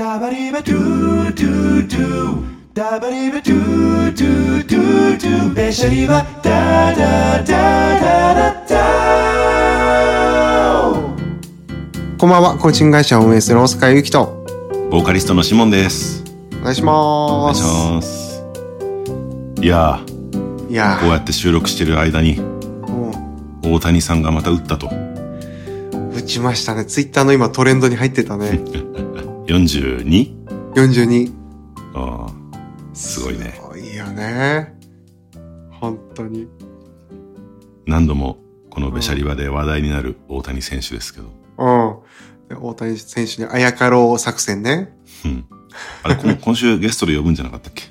ダバリバドゥドゥドゥダバリバドゥドゥドゥドゥベシャリバダダダダダダこんばんは、コーチング会社を運営する大塚ゆきと、ボーカリストのシモンです。お願いしお願いします。ます。いやー、いやこうやって収録してる間に、大谷さんがまた打ったと。う、打ちましたね。ツイッターの今トレンドに入ってたね。42? 42。ああ、すごいね。すごいよね。本当に。何度もこのベシャリバで話題になる大谷選手ですけど。うん。で大谷選手にあやかろう作戦ね。うん。あれ、こ 今週ゲストで呼ぶんじゃなかったっけ？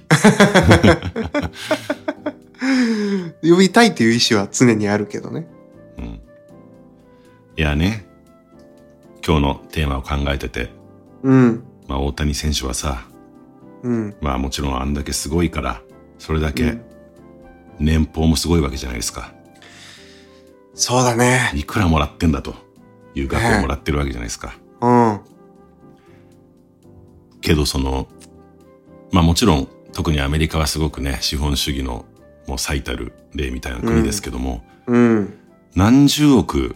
呼びたいっていう意思は常にあるけどね。うん。いやね、今日のテーマを考えてて、うん。まあ大谷選手はさ、うん。まあもちろんあんだけすごいから、それだけうん年俸もすごいわけじゃないですか。そうだね。いくらもらってんだという額をもらってるわけじゃないですか。うん。けどその、まあもちろん特にアメリカはすごくね、資本主義のもう最たる例みたいな国ですけども、うん。何十億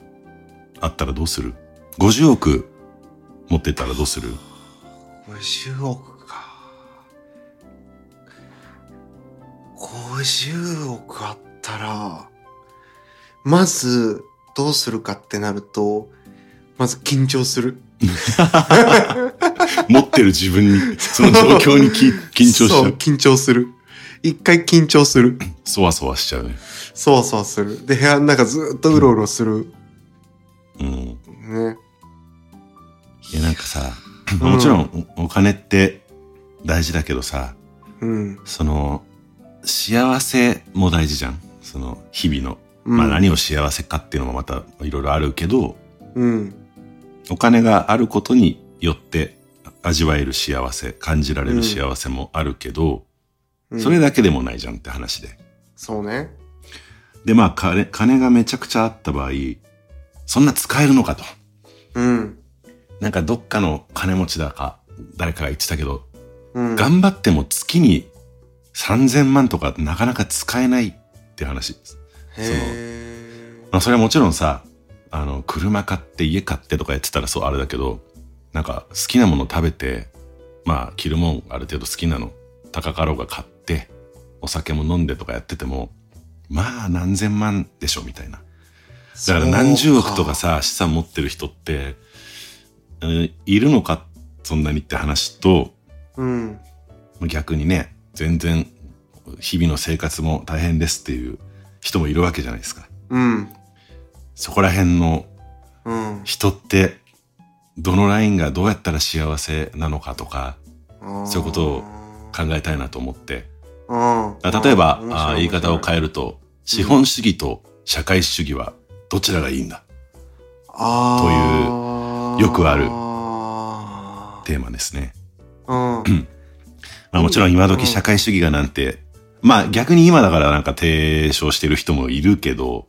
あったらどうする ?50 億持ってったらどうする？50億か。50億あったら、まず、どうするかってなると、まず緊張する。持ってる自分に、その状況にき 緊張しちゃそう、う。緊張する。一回緊張する。そわそわしちゃうね。そうそうする。で、部屋の中ずっとうろうろする。うん。ね。いやなんかさ、うんもちろんおお金って大事だけどさ、うん。その、幸せも大事じゃん。その、日々の。うんまあ何を幸せかっていうのもまたいろいろあるけど、うん。お金があることによって味わえる幸せ、感じられる幸せもあるけど、うんそれだけでもないじゃんって話で。そうね。で、まあ金、金がめちゃくちゃあった場合、そんな使えるのかと。うん。なんかどっかの金持ちだか、誰かが言ってたけど、うん。頑張っても月に3000万とかなかなか使えないって話。へまあそれはもちろんさ、あの、車買って家買ってとかやってたらそうあれだけど、なんか好きなもの食べて、まあ着るもんある程度好きなの高かろうが買って、お酒も飲んでとかやってても、まあ何千万でしょみたいな。だから何十億とかさ、資産持ってる人って、えーいるのか、そんなにって話と、うん。逆にね、全然日々の生活も大変ですっていう人もいるわけじゃないですか。うん。そこら辺のうん。人って、どのラインがどうやったら幸せなのかとかそういうことを考えたいなと思って。例えば、あ言い方を変えると、資本主義と社会主義はどちらがいいんだ？あーよくあるあテーマですね。ーうん。まあもちろん今時社会主義がなんて、まあ逆に今だからなんか提唱してる人もいるけど、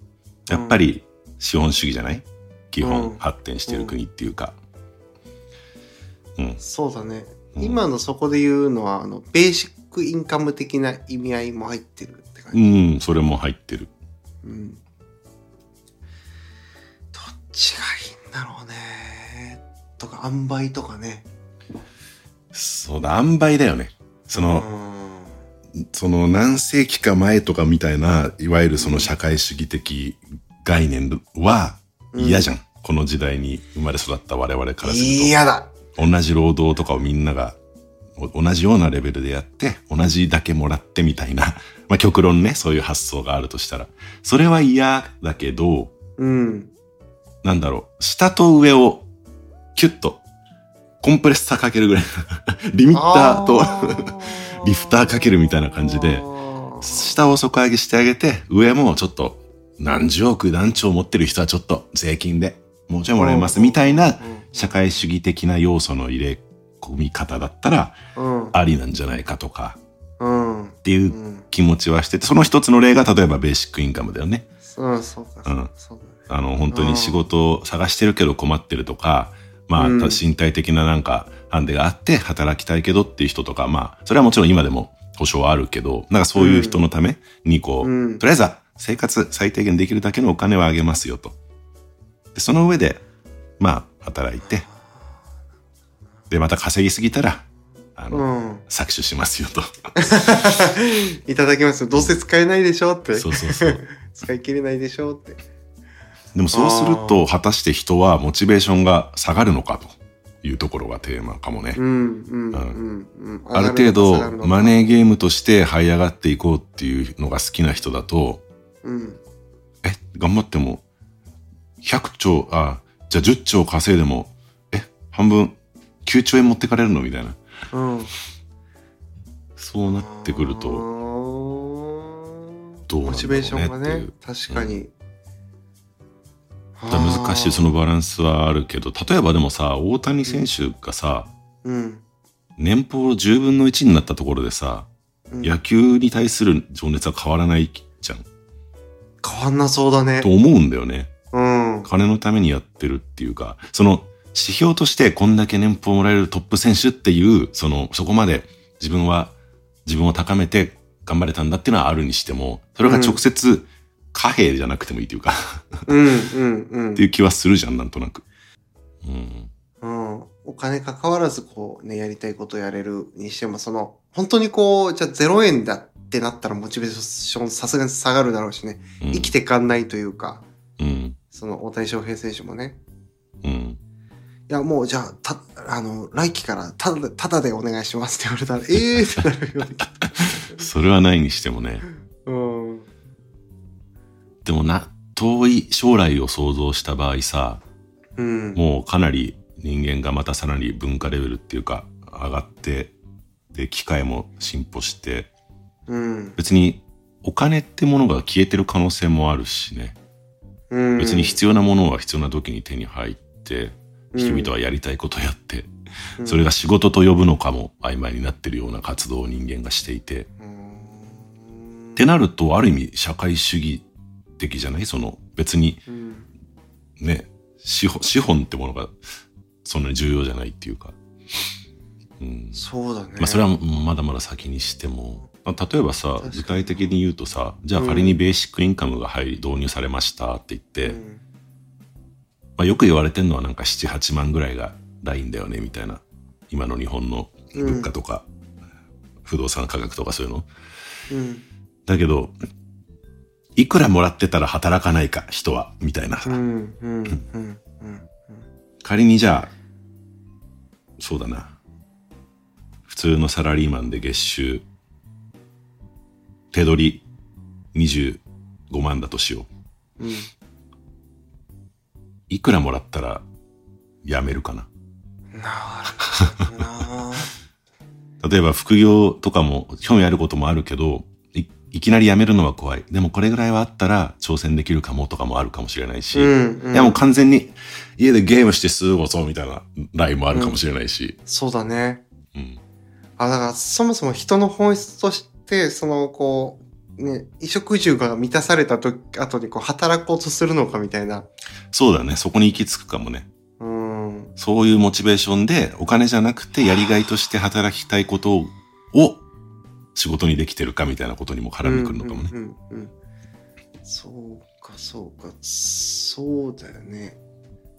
やっぱり資本主義じゃない？基うん本発展してる国っていうか。うん。そうだね。うん今のそこで言うのは、あの、ベーシックインカム的な意味合いも入ってるって感うじ。ん、それも入ってる。うん。どっちがいいんだろうね。とか、塩梅とかね。そうだ、塩梅だよね。その、うん。その何世紀か前とかみたいな、いわゆるその社会主義的概念は嫌じゃん。この時代に生まれ育った我々からすると。嫌だ。同じ労働とかをみんながお同じようなレベルでやって、同じだけもらってみたいな。まあ極論ね、そういう発想があるとしたら。それは嫌だけど、うん。なんだろう、下と上をキュッとコンプレッサーかけるぐらい。リミッターと リフターかけるみたいな感じで、下を底上げしてあげて、上もちょっと何十億何兆持ってる人はちょっと税金でもうちょいもらえますみたいな社会主義的な要素の入れ込み方だったらうん。ありなんじゃないかとかうん。っていううん気持ちはしてて、その一つの例が例えばベーシックインカムだよね。うん。あの、本当に仕事を探してるけど困ってるとか、まあ、うん身体的ななんか、ハンデがあって働きたいけどっていう人とか、まあ、それはもちろん今でも保証はあるけど、なんかそういう人のためにこう、うんとりあえずは生活最低限できるだけのお金はあげますよと。で、その上で、まあ、働いて、で、また稼ぎすぎたら、あの、うん。搾取しますよと。いただきますよ。どうせ使えないでしょって。そうそうそう。使い切れないでしょって。でもそうすると、果たして人はモチベーションが下がるのかというところがテーマかもね。うん、うん、うん、うん。ある程度、マネーゲームとして這い上がっていこうっていうのが好きな人だと、うん。え、頑張っても、100兆、あ、じゃあ10兆稼いでも、え、半分、9兆円持ってかれるのみたいな。うん。そうなってくると、どうなんだろうねモチベーションがねっていう、確かに。だから難しいそのバランスはあるけど、例えばでもさ、大谷選手がさ、うん。年俸10分の1になったところでさ、うん野球に対する情熱は変わらないじゃん。変わんなそうだねと。思うんだよね。うん。金のためにやってるっていうか、その指標としてこんだけ年俸もらえるトップ選手っていう、その、そこまで自分は自分を高めて頑張れたんだっていうのはあるにしても、それが直接貨幣じゃなくてもいいというか、うん、うん、うんっていう気はするじゃん、なんとなく。うん。うん。お金関わらずこうね、やりたいことやれるにしても、その、本当にこう、じゃあ0円だってなったらモチベーションさすがに下がるだろうしね。うん生きてかんないというか、うん。その大谷翔平選手もね。うん。いや、もうじゃあ、た、あの、来季からただで、ただでお願いしますって言われたら、ええー、ってなるよね。それはないにしてもね。うん。でもな、遠い将来を想像した場合さ、うん。もうかなり人間がまたさらに文化レベルっていうか上がって、で、機械も進歩して、うん。別にお金ってものが消えてる可能性もあるしね。うん。別に必要なものは必要な時に手に入って、うん人々はやりたいことをやって、うんそれが仕事と呼ぶのかも曖昧になってるような活動を人間がしていて。うんってなると、ある意味社会主義的じゃない？その別にうん。ね、資本、資本ってものがそんなに重要じゃないっていうか。うん。そうだね。まあそれはまだまだ先にしても、まあ例えばさ具体的に言うとさ、じゃあ仮にベーシックインカムが入り導入されましたって言って、うんまあよく言われてるのはなんか7、8万ぐらいがラインだよねみたいな。今の日本の物価とか、不動産価格とかそういうの。うん。だけど、いくらもらってたら働かないか、人は、みたいなさ。仮にじゃあ、そうだな。普通のサラリーマンで月収、手取り25万だとしよう。うん。いくらもらったら辞めるかな。なるほどな。例えば副業とかも興味あることもあるけど、いいきなり辞めるのは怖い。でもこれぐらいはあったら挑戦できるかもとかもあるかもしれないし、うんうんいやもう完全に家でゲームして過ごそうみたいなラインもあるかもしれないし、そうだね。うん。あ、だからそもそも人の本質として、その、こう、ね、衣食住が満たされたと後にこう働こうとするのかみたいな。そうだね。そこに行き着くかもね。うん。そういうモチベーションでお金じゃなくてやりがいとして働きたいことを仕事にできてるかみたいなことにも絡んでくるのかもね。そうか、そうか。そうだよね。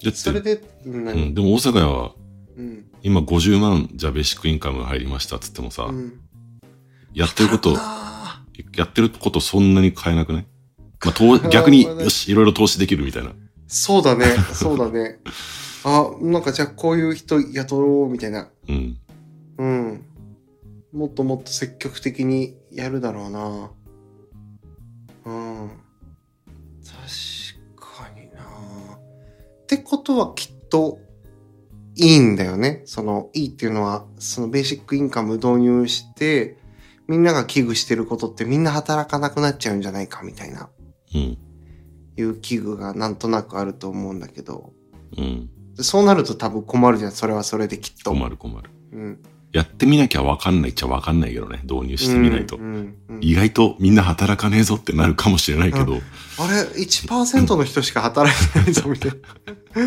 だそれで、うん、でも大阪屋はうん。今50万じゃあベーシックインカムが入りましたっつってもさ、うん。やってること、あやってることそんなに変えなくない？まあ、投 逆によし、いろいろ投資できるみたいな。ーそうだね、そうだね。あ、なんかじゃあこういう人雇ろうみたいな。うん。うん。もっともっと積極的にやるだろうな。うん。確かにな。ってことはきっといいんだよね。その、いいっていうのは、そのベーシックインカム導入して、みんなが危惧してることってみんな働かなくなっちゃうんじゃないかみたいな、うん。いう危惧がなんとなくあると思うんだけど、うん。そうなると多分困るじゃん。それはそれできっと。困る困る。うん。やってみなきゃわかんないっちゃわかんないけどね。導入してみないと。うんうんうん意外とみんな働かねえぞってなるかもしれないけど、あれ、1%の人しか働いてないぞ、みたいな。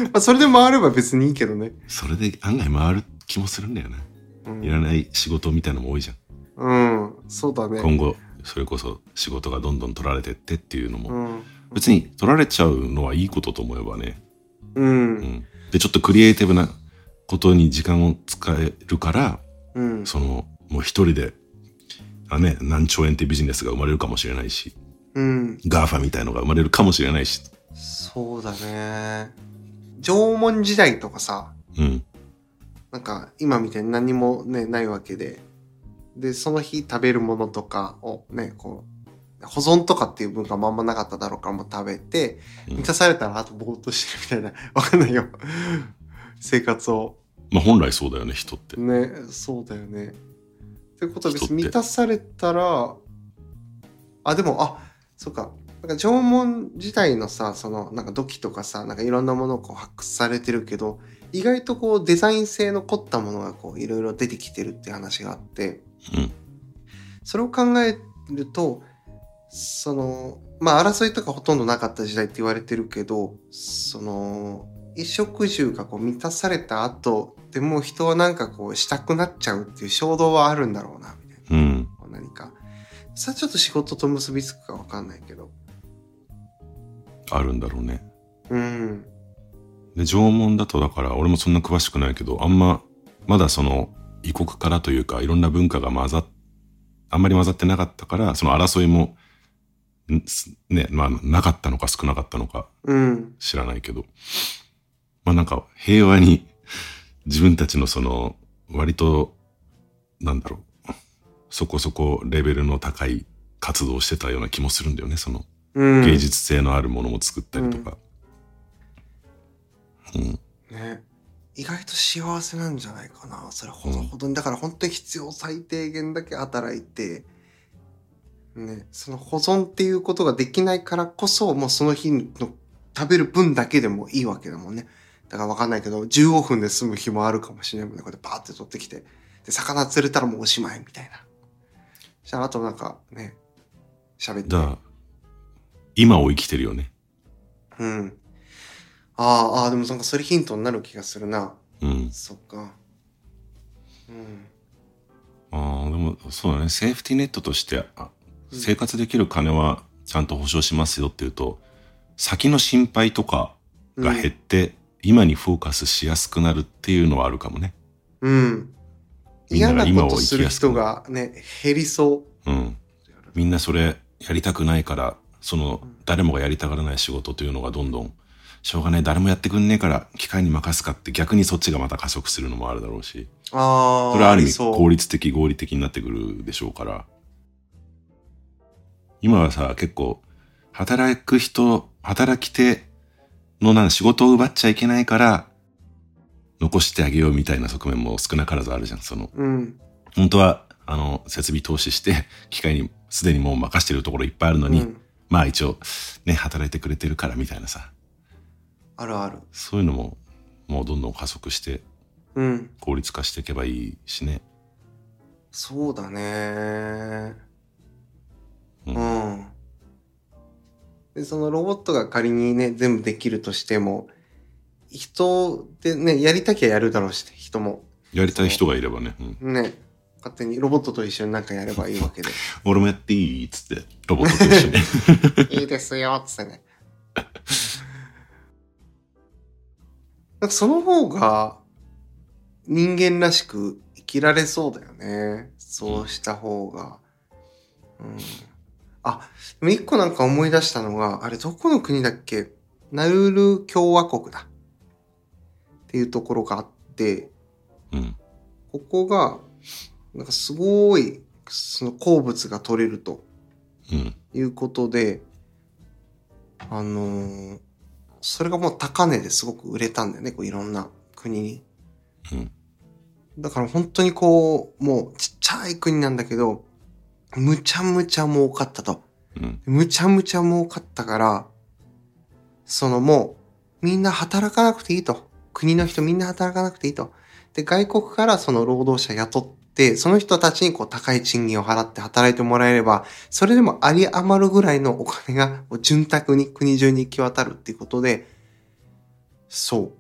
まあ、それで回れば別にいいけどね。それで案外回る気もするんだよな。うんいらない仕事みたいのも多いじゃん。うん、そうだね。今後、それこそ仕事がどんどん取られてってっていうのも、うん。別に取られちゃうのはいいことと思えばね。う。うんん。で、ちょっとクリエイティブなことに時間を使えるから、うん。その、もう一人で、あね、何兆円ってビジネスが生まれるかもしれないし、うん。 GAFA みたいのが生まれるかもしれないし。そうだね。縄文時代とかさ、うん。なんか今みたいに何もね、ないわけで。で、その日食べるものとかをね、こう、保存とかっていう文化もあんまなかっただろうからもう食べて、うん満たされたらあとぼーっとしてるみたいな、わかんないよ。生活を。まあ本来そうだよね、人って。ね、そうだよね。ということは満たされたら、あ、でも、あ、そうか。なんか縄文時代のさ、その、なんか土器とかさ、なんかいろんなものをこう発掘されてるけど、意外とこうデザイン性の凝ったものがこういろいろ出てきてるって話があって、うん。それを考えると、その、まあ争いとかほとんどなかった時代って言われてるけど、その、衣食住がこう満たされた後でもう人はなんかこうしたくなっちゃうっていう衝動はあるんだろうな、みたいうん。な。何か。さあちょっと仕事と結びつくかわかんないけど。あるんだろうね。うん。で、縄文だとだから、俺もそんな詳しくないけど、あんま、まだその、異国からというか、いろんな文化が混ざっ、あんまり混ざってなかったから、その争いも、ね、まあ、なかったのか少なかったのかうん。知らないけど、まあなんか、平和に、自分たちのその、割と、なんだろう、そこそこレベルの高い活動をしてたような気もするんだよね、その、うん。芸術性のあるものも作ったりとか。うん。ね。意外と幸せなんじゃないかな。それほどほどに。だから本当に必要最低限だけ働いて、ね、その保存っていうことができないからこそ、もうその日の食べる分だけでもいいわけだもんね。だからわかんないけど、15分で済む日もあるかもしれないもんね。こうやってパーって取ってきて。で、魚釣れたらもうおしまいみたいな。そしたらあとなんかね、喋って。だから、今を生きてるよね。うん。ああ、ああ、でもなんかそれヒントになる気がするな。うん。そっか。うん。ああ、でも、そうだね。セーフティーネットとして、あうん生活できる金はちゃんと保証しますよっていうと、先の心配とかが減って、今にフォーカスしやすくなるっていうのはあるかもね。うん。みんな嫌なが今をことする人がね、減りそうん。みんなそれやりたくないから、その、誰もがやりたがらない仕事というのがどんどん、しょうがない、誰もやってくんねえから、機械に任すかって逆にそっちがまた加速するのもあるだろうし、う。ああ。それはある意味効率的、合理的になってくるでしょうから、今はさ、結構、働く人、働き手のなん仕事を奪っちゃいけないから、残してあげようみたいな側面も少なからずあるじゃん。その、うん。本当は、あの、設備投資して、機械にすでにもう任してるところいっぱいあるのに、うんまあ一応、ね、働いてくれてるからみたいなさ、あるある。そういうのも、もうどんどん加速して、うん。効率化していけばいいしね。そうだね。ううんん。で、そのロボットが仮にね、全部できるとしても、人でね、やりたきゃやるだろうし、人も。やりたい人がいればね、うんね。勝手にロボットと一緒になんかやればいいわけで。俺もやっていいっつって、ロボットと一緒に。いいですよ、つってね。なんかその方が人間らしく生きられそうだよね。そうした方が。うん。あ、でも一個なんか思い出したのが、あれどこの国だっけ？ナウル共和国だ。っていうところがあって、うん。ここが、なんかすごい、その鉱物が取れると。うん。いうことで、あのーそれがもう高値ですごく売れたんだよね、こういろんな国に。うん。だから本当にこう、もうちっちゃい国なんだけど、むちゃむちゃ儲かったと。うん。むちゃむちゃ儲かったから、そのもう、みんな働かなくていいと。国の人みんな働かなくていいと。で、外国からその労働者雇って、その人たちにこう高い賃金を払って働いてもらえれば、それでもあり余るぐらいのお金が潤沢に国中に行き渡るっていうことで、そう。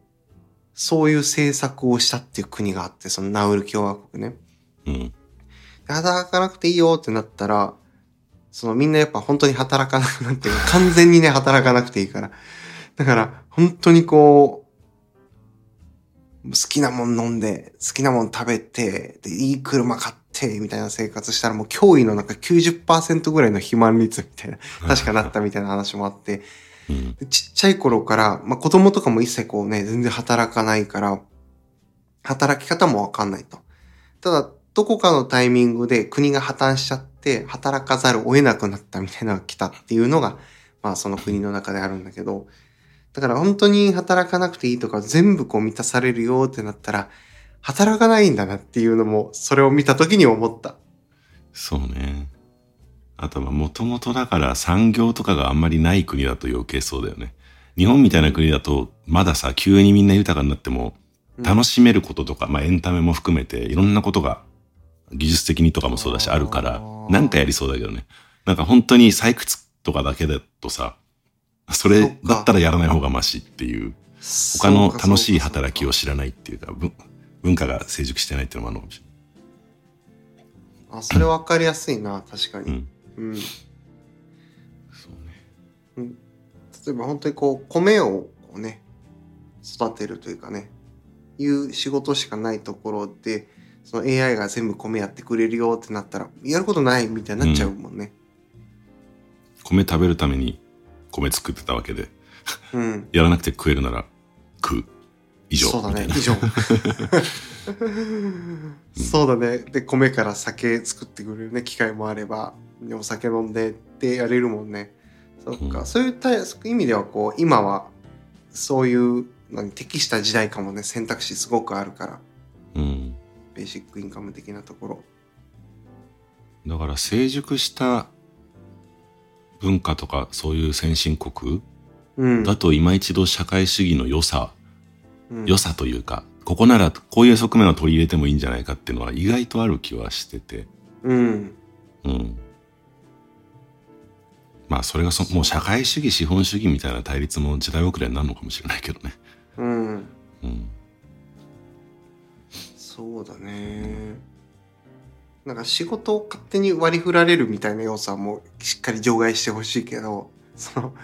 そういう政策をしたっていう国があって、そのナウル共和国ね。うん。で働かなくていいよってなったら、そのみんなやっぱ本当に働かなくなって、完全にね、働かなくていいから。だから、本当にこう、好きなもん飲んで、好きなもん食べて、で、いい車買って、みたいな生活したらもう驚異のなんか90%ぐらいの肥満率みたいな、確かなったみたいな話もあって、ちっちゃい頃から、まあ、子供とかも一切こうね、全然働かないから、働き方もわかんないと。ただ、どこかのタイミングで国が破綻しちゃって、働かざるを得なくなったみたいなのが来たっていうのが、まあその国の中であるんだけど、だから本当に働かなくていいとか全部こう満たされるよってなったら、働かないんだなっていうのも、それを見た時に思った。そうね。あとはもともとだから産業とかがあんまりない国だと余計そうだよね。日本みたいな国だと、まださ、急にみんな豊かになっても、楽しめることとか、まあエンタメも含めて、いろんなことが技術的にとかもそうだし、あるから、なんかやりそうだけどね。なんか本当に採掘とかだけだとさ、それだったらやらない方がマシっていう、他の楽しい働きを知らないっていうか、文文化が成熟してないっていうのもあるのかもしあ、それ分かりやすいな、確かれない。に。うん。うん。そうね。例えば本当にこう、米をこうね、育てるというかね、いう仕事しかないところで、その AI が全部米やってくれるよってなったら、やることないみたいになっちゃうもんね。米食べるために米作ってたわけで、うん。やらなくて食えるなら食う。以上。そうだね、以上。そうだね。で、米から酒作ってくれるね、機会もあれば、でお酒飲んでってやれるもんね。そっか、うんそういった意味ではこう、今は、そういうのに適した時代かもね、選択肢すごくあるから。うん。ベーシックインカム的なところ。だから成熟した文化とかそういう先進国うん。だと今一度社会主義の良さ、うん良さというか、ここならこういう側面を取り入れてもいいんじゃないかっていうのは意外とある気はしてて。うん。うん。まあそれがそもう社会主義資本主義みたいな対立も時代遅れになるのかもしれないけどね。うん。うん。そうだね。なんか仕事を勝手に割り振られるみたいな要素はもうしっかり除外してほしいけど、その、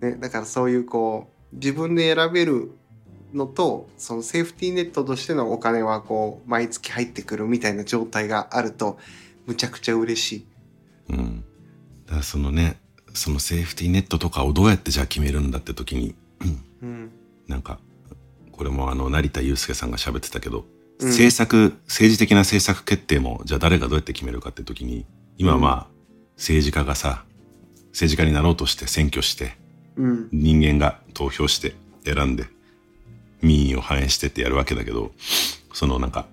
ね、だからそういうこう、自分で選べるのと、そのセーフティーネットとしてのお金はこう、毎月入ってくるみたいな状態があると、むちゃくちゃ嬉しい。うん。だからそのね、そのセーフティーネットとかをどうやってじゃあ決めるんだって時に、うん。なんか、これもあの、成田悠介さんが喋ってたけど、うん。政策、政治的な政策決定も、じゃあ誰がどうやって決めるかって時に、今はまあ、政治家がさ、政治家になろうとして選挙して、うん。人間が投票して選んで、民意を反映してってやるわけだけど、そのなんか、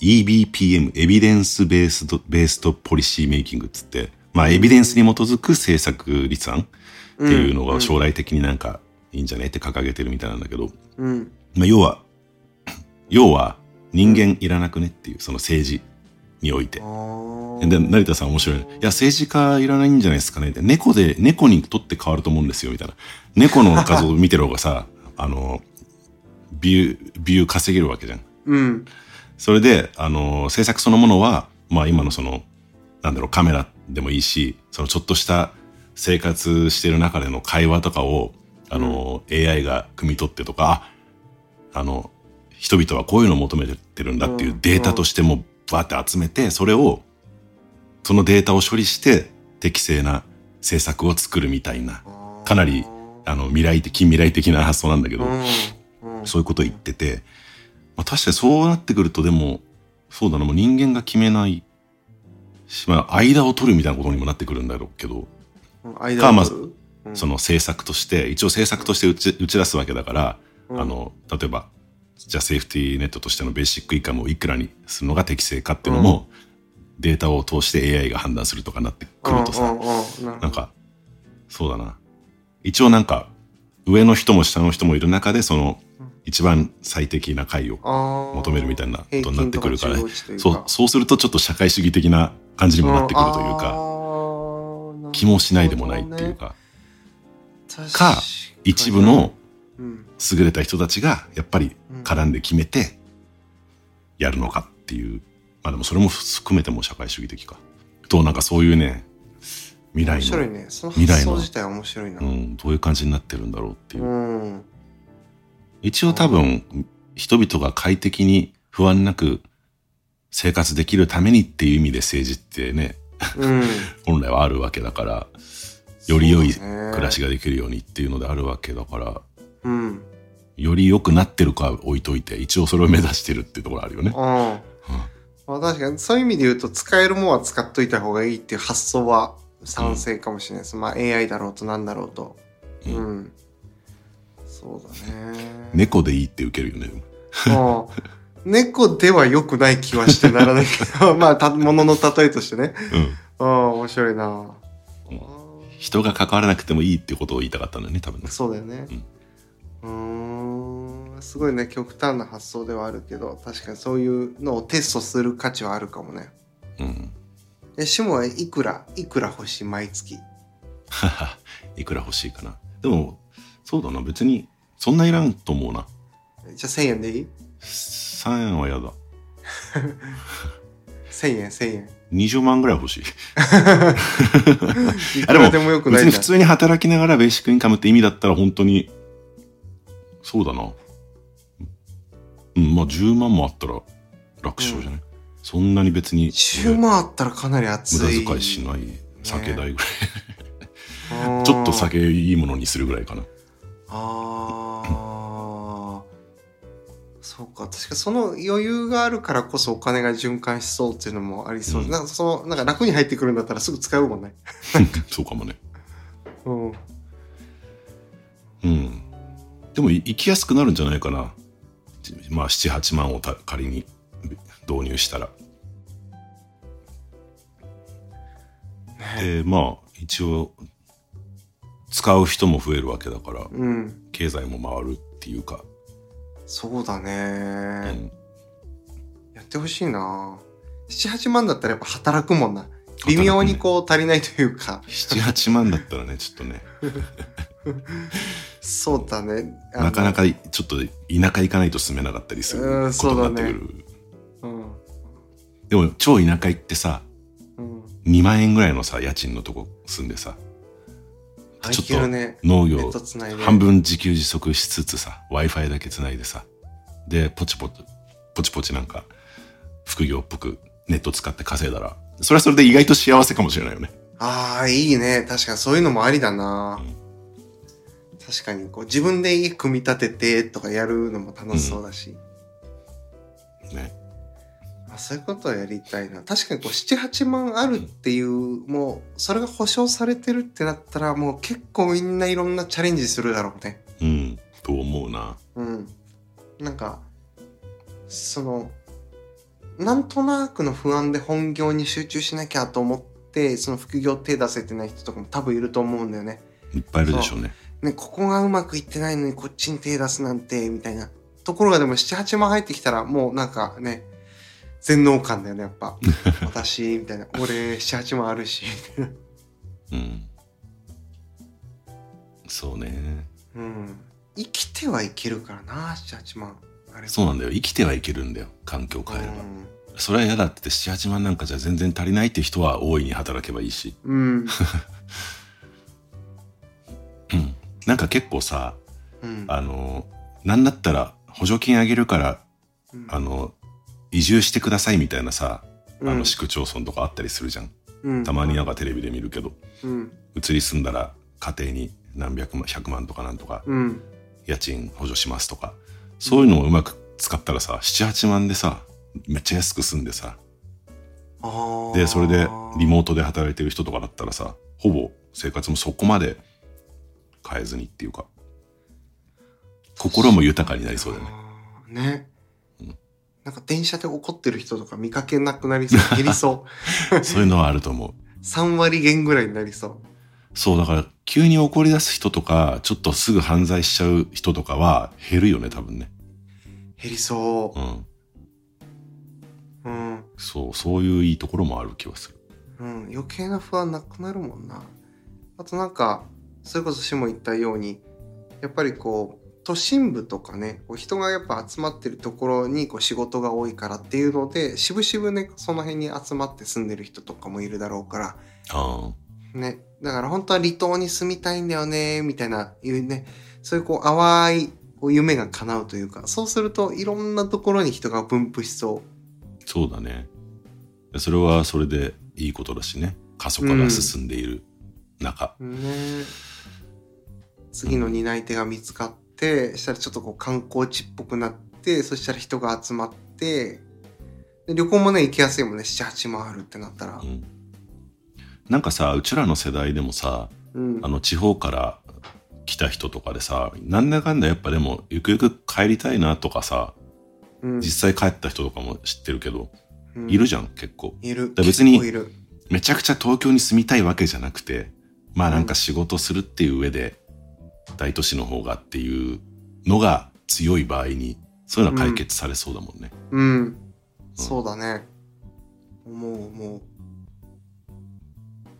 EBPM、エビデンスベースド、ベースドポリシーメイキングっつって、まあ、エビデンスに基づく政策立案っていうのが将来的になんかいいんじゃねって掲げてるみたいなんだけど、うん。まあ、要は、要は人間いらなくねっていう、その政治においてで、成田さん面白いね。いや、政治家いらないんじゃないですかねって。猫で、猫にとって変わると思うんですよ、みたいな。猫の画像を見てる方がさ、あの、ビュー、ビュー稼げるわけじゃん。うん。それで、あの、制作そのものは、まあ今のその、なんだろう、カメラでもいいし、そのちょっとした生活してる中での会話とかを、あの、AI が汲み取ってとか、ああの、人々はこういうのを求めてるんだっていうデータとしてもバーって集めて、それを、そのデータを処理して適正な政策を作るみたいな、かなり、あの、未来的、近未来的な発想なんだけど、そういうことを言ってて、まあ、確かにそうなってくるとでも、そうだな、もう人間が決めないし、まあ、間を取るみたいなことにもなってくるんだろうけど、間かまずをその政策として、一応政策として打ち打ち出すわけだから、うん。あの、例えば、じゃあセーフティーネットとしてのベーシックインカムをいくらにするのが適正かっていうのも、データを通して AI が判断するとかなってくるとさ、なんか、そうだな。一応なんか、上の人も下の人もいる中で、その、一番最適な解を求求めるみたいなことになってくるから、そう、そうするとちょっと社会主義的な感じにもなってくるというか、か気もしないでもないっていうか、か一部のうん優れた人たちがやっぱりうん。絡んで決めてやるのかっていう。まあでもそれも含めても社会主義的か。となんかそういうね未来面白いの、ね。その未来の発想自体は面白いな。うん、どういう感じになってるんだろうっていう、うん。一応多分人々が快適に不安なく生活できるためにっていう意味で政治ってねうん。本来はあるわけだからより良い暮らしができるようにっていうのであるわけだからうんより良くなってるかは置いといて一応それを目指してるっていうところあるよねうん。まあ確かにそういう意味で言うと使えるものは使っといた方がいいっていう発想は賛成かもしれないです。まあ AI だろうとなんだろうと。う。うんそうだね。猫でいいって受けるよね猫では良くない気はしてならないけど、まあ、た、ものの例えとしてね。うんうん、面白いな。うん人が関わらなくてもいいってことを言いたかったんだよね多分ねそうだよね。うーん、すごいね、極端な発想ではあるけど、確かにそういうのをテストする価値はあるかもね。うんえ、シモはいくら、いくら欲しい毎月？いくら欲しいかなでもそうだな別にそんないらんと思うなじゃあ1000円でいい？3円はやだ ?1000 円、1000円。20万ぐらい欲しい いくらでもよくないじゃん。別に普通に働きながらベーシックインカムって意味だったら本当にそうだなうんまあ10万もあったら楽勝じゃない、そんなに別に10万あったらかなり熱い。無駄遣いしない酒代ぐらい、うんちょっと酒いいものにするぐらいかなああ。そうか。確かその余裕があるからこそお金が循環しそうっていうのもありそう。うんなんかその、なんか楽に入ってくるんだったらすぐ使うもんね。そうかもねうん。うんでもい生きやすくなるんじゃないかなまあ78万をた仮に導入したらでまあ一応使う人も増えるわけだからうん。経済も回るっていうか、そうだうね。ん、やってほしいな。7、8万だったらやっぱ働くもんな。微妙にこう足りないというか。78万だったらねちょっとね そうだね。なかなかちょっと田舎行かないと住めなかったりするうんことになってくる、うん。でも超田舎行ってさうん。2万円ぐらいのさ家賃のとこ住んでさちょっと。農業。半分自給自足しつつさ w i f i だけつないでさでポチポチポチポチなんか副業っぽくネット使って稼いだらそれはそれで意外と幸せかもしれないよねああ、いいね。確かにそういうのもありだな。確かにこう自分で家組み立ててとかやるのも楽しそうだし。ねあそういうことをやりたいな。確かにこう7、8万あるっていう、もうそれが保証されてるってなったらもう結構みんないろんなチャレンジするだろうね。うんと思うなうん。なんか、その、なんとなくの不安で本業に集中しなきゃと思って、その副業手出せてない人とかも多分いると思うんだよね。いっぱいいるでしょうねね、ここがうまくいってないのにこっちに手出すなんて、みたいな。ところがでも7、8万入ってきたらもうなんかね、全能感だよね、やっぱ。私、みたいな。俺、7、8万あるし、みたいな。うんそうねうん。生きてはいけるからな、7、8万。あれそうなんだよ生きてはいけるんだよ環境を変えれば、それは嫌だって78万なんかじゃ全然足りないって人は大いに働けばいいしうん。なんか結構さうん。あのなんだったら補助金あげるからうんあの移住してくださいみたいなさ、あうんの市区町村とかあったりするじゃんうんたまになんかテレビで見るけどうん。移り住んだら家庭に何百万100万とかなんとかうん。家賃補助しますとかそういうのをうまく使ったらさ78万でさめっちゃ安く住んでさでそれでリモートで働いてる人とかだったらさほぼ生活もそこまで変えずにっていうか心も豊かになりそうだよねねうん。なんか電車で怒ってる人とか見かけなくなりそう。減りそう。そういうのはあると思う3割減ぐらいになりそう。そうだから急に怒り出す人とかちょっとすぐ犯罪しちゃう人とかは減るよね多分ね減りそうんう。うん。そうそういういいところもある気はするうん。余計な不安なくなるもんな。あとなんか、それこそしも言ったように、やっぱりこう、都心部とかね、こう人がやっぱ集まってるところにこう仕事が多いからっていうので、しぶしぶね、その辺に集まって住んでる人とかもいるだろうから、あね。だから本当は離島に住みたいんだよね、みたいな、いうね、そういうこう淡いこう夢が叶うというか、そうするといろんなところに人が分布しそあ、そうだね。それはそれでいいことだしね。過疎化が進んでいる中。う。ね。次の担い手が見つかって、したらちょっとこう観光地っぽくなって、そしたら人が集まって、で旅行もね、行きやすいもんね、7、8万あるってなったらう。んなんかさ、うちらの世代でもさ、うん。あの地方から来た人とかでさ、なんだかんだやっぱでも、ゆくゆく帰りたいなとかさ、うん実際帰った人とかも知ってるけど、うんいるじゃん、結構。いる。だ別に。めちゃくちゃ東京に住みたいわけじゃなくて、まあなんか仕事するっていう上で、大都市の方がっていうのが強い場合に、そういうのは解決されそうだもんね。うん。そうだね。思う思う。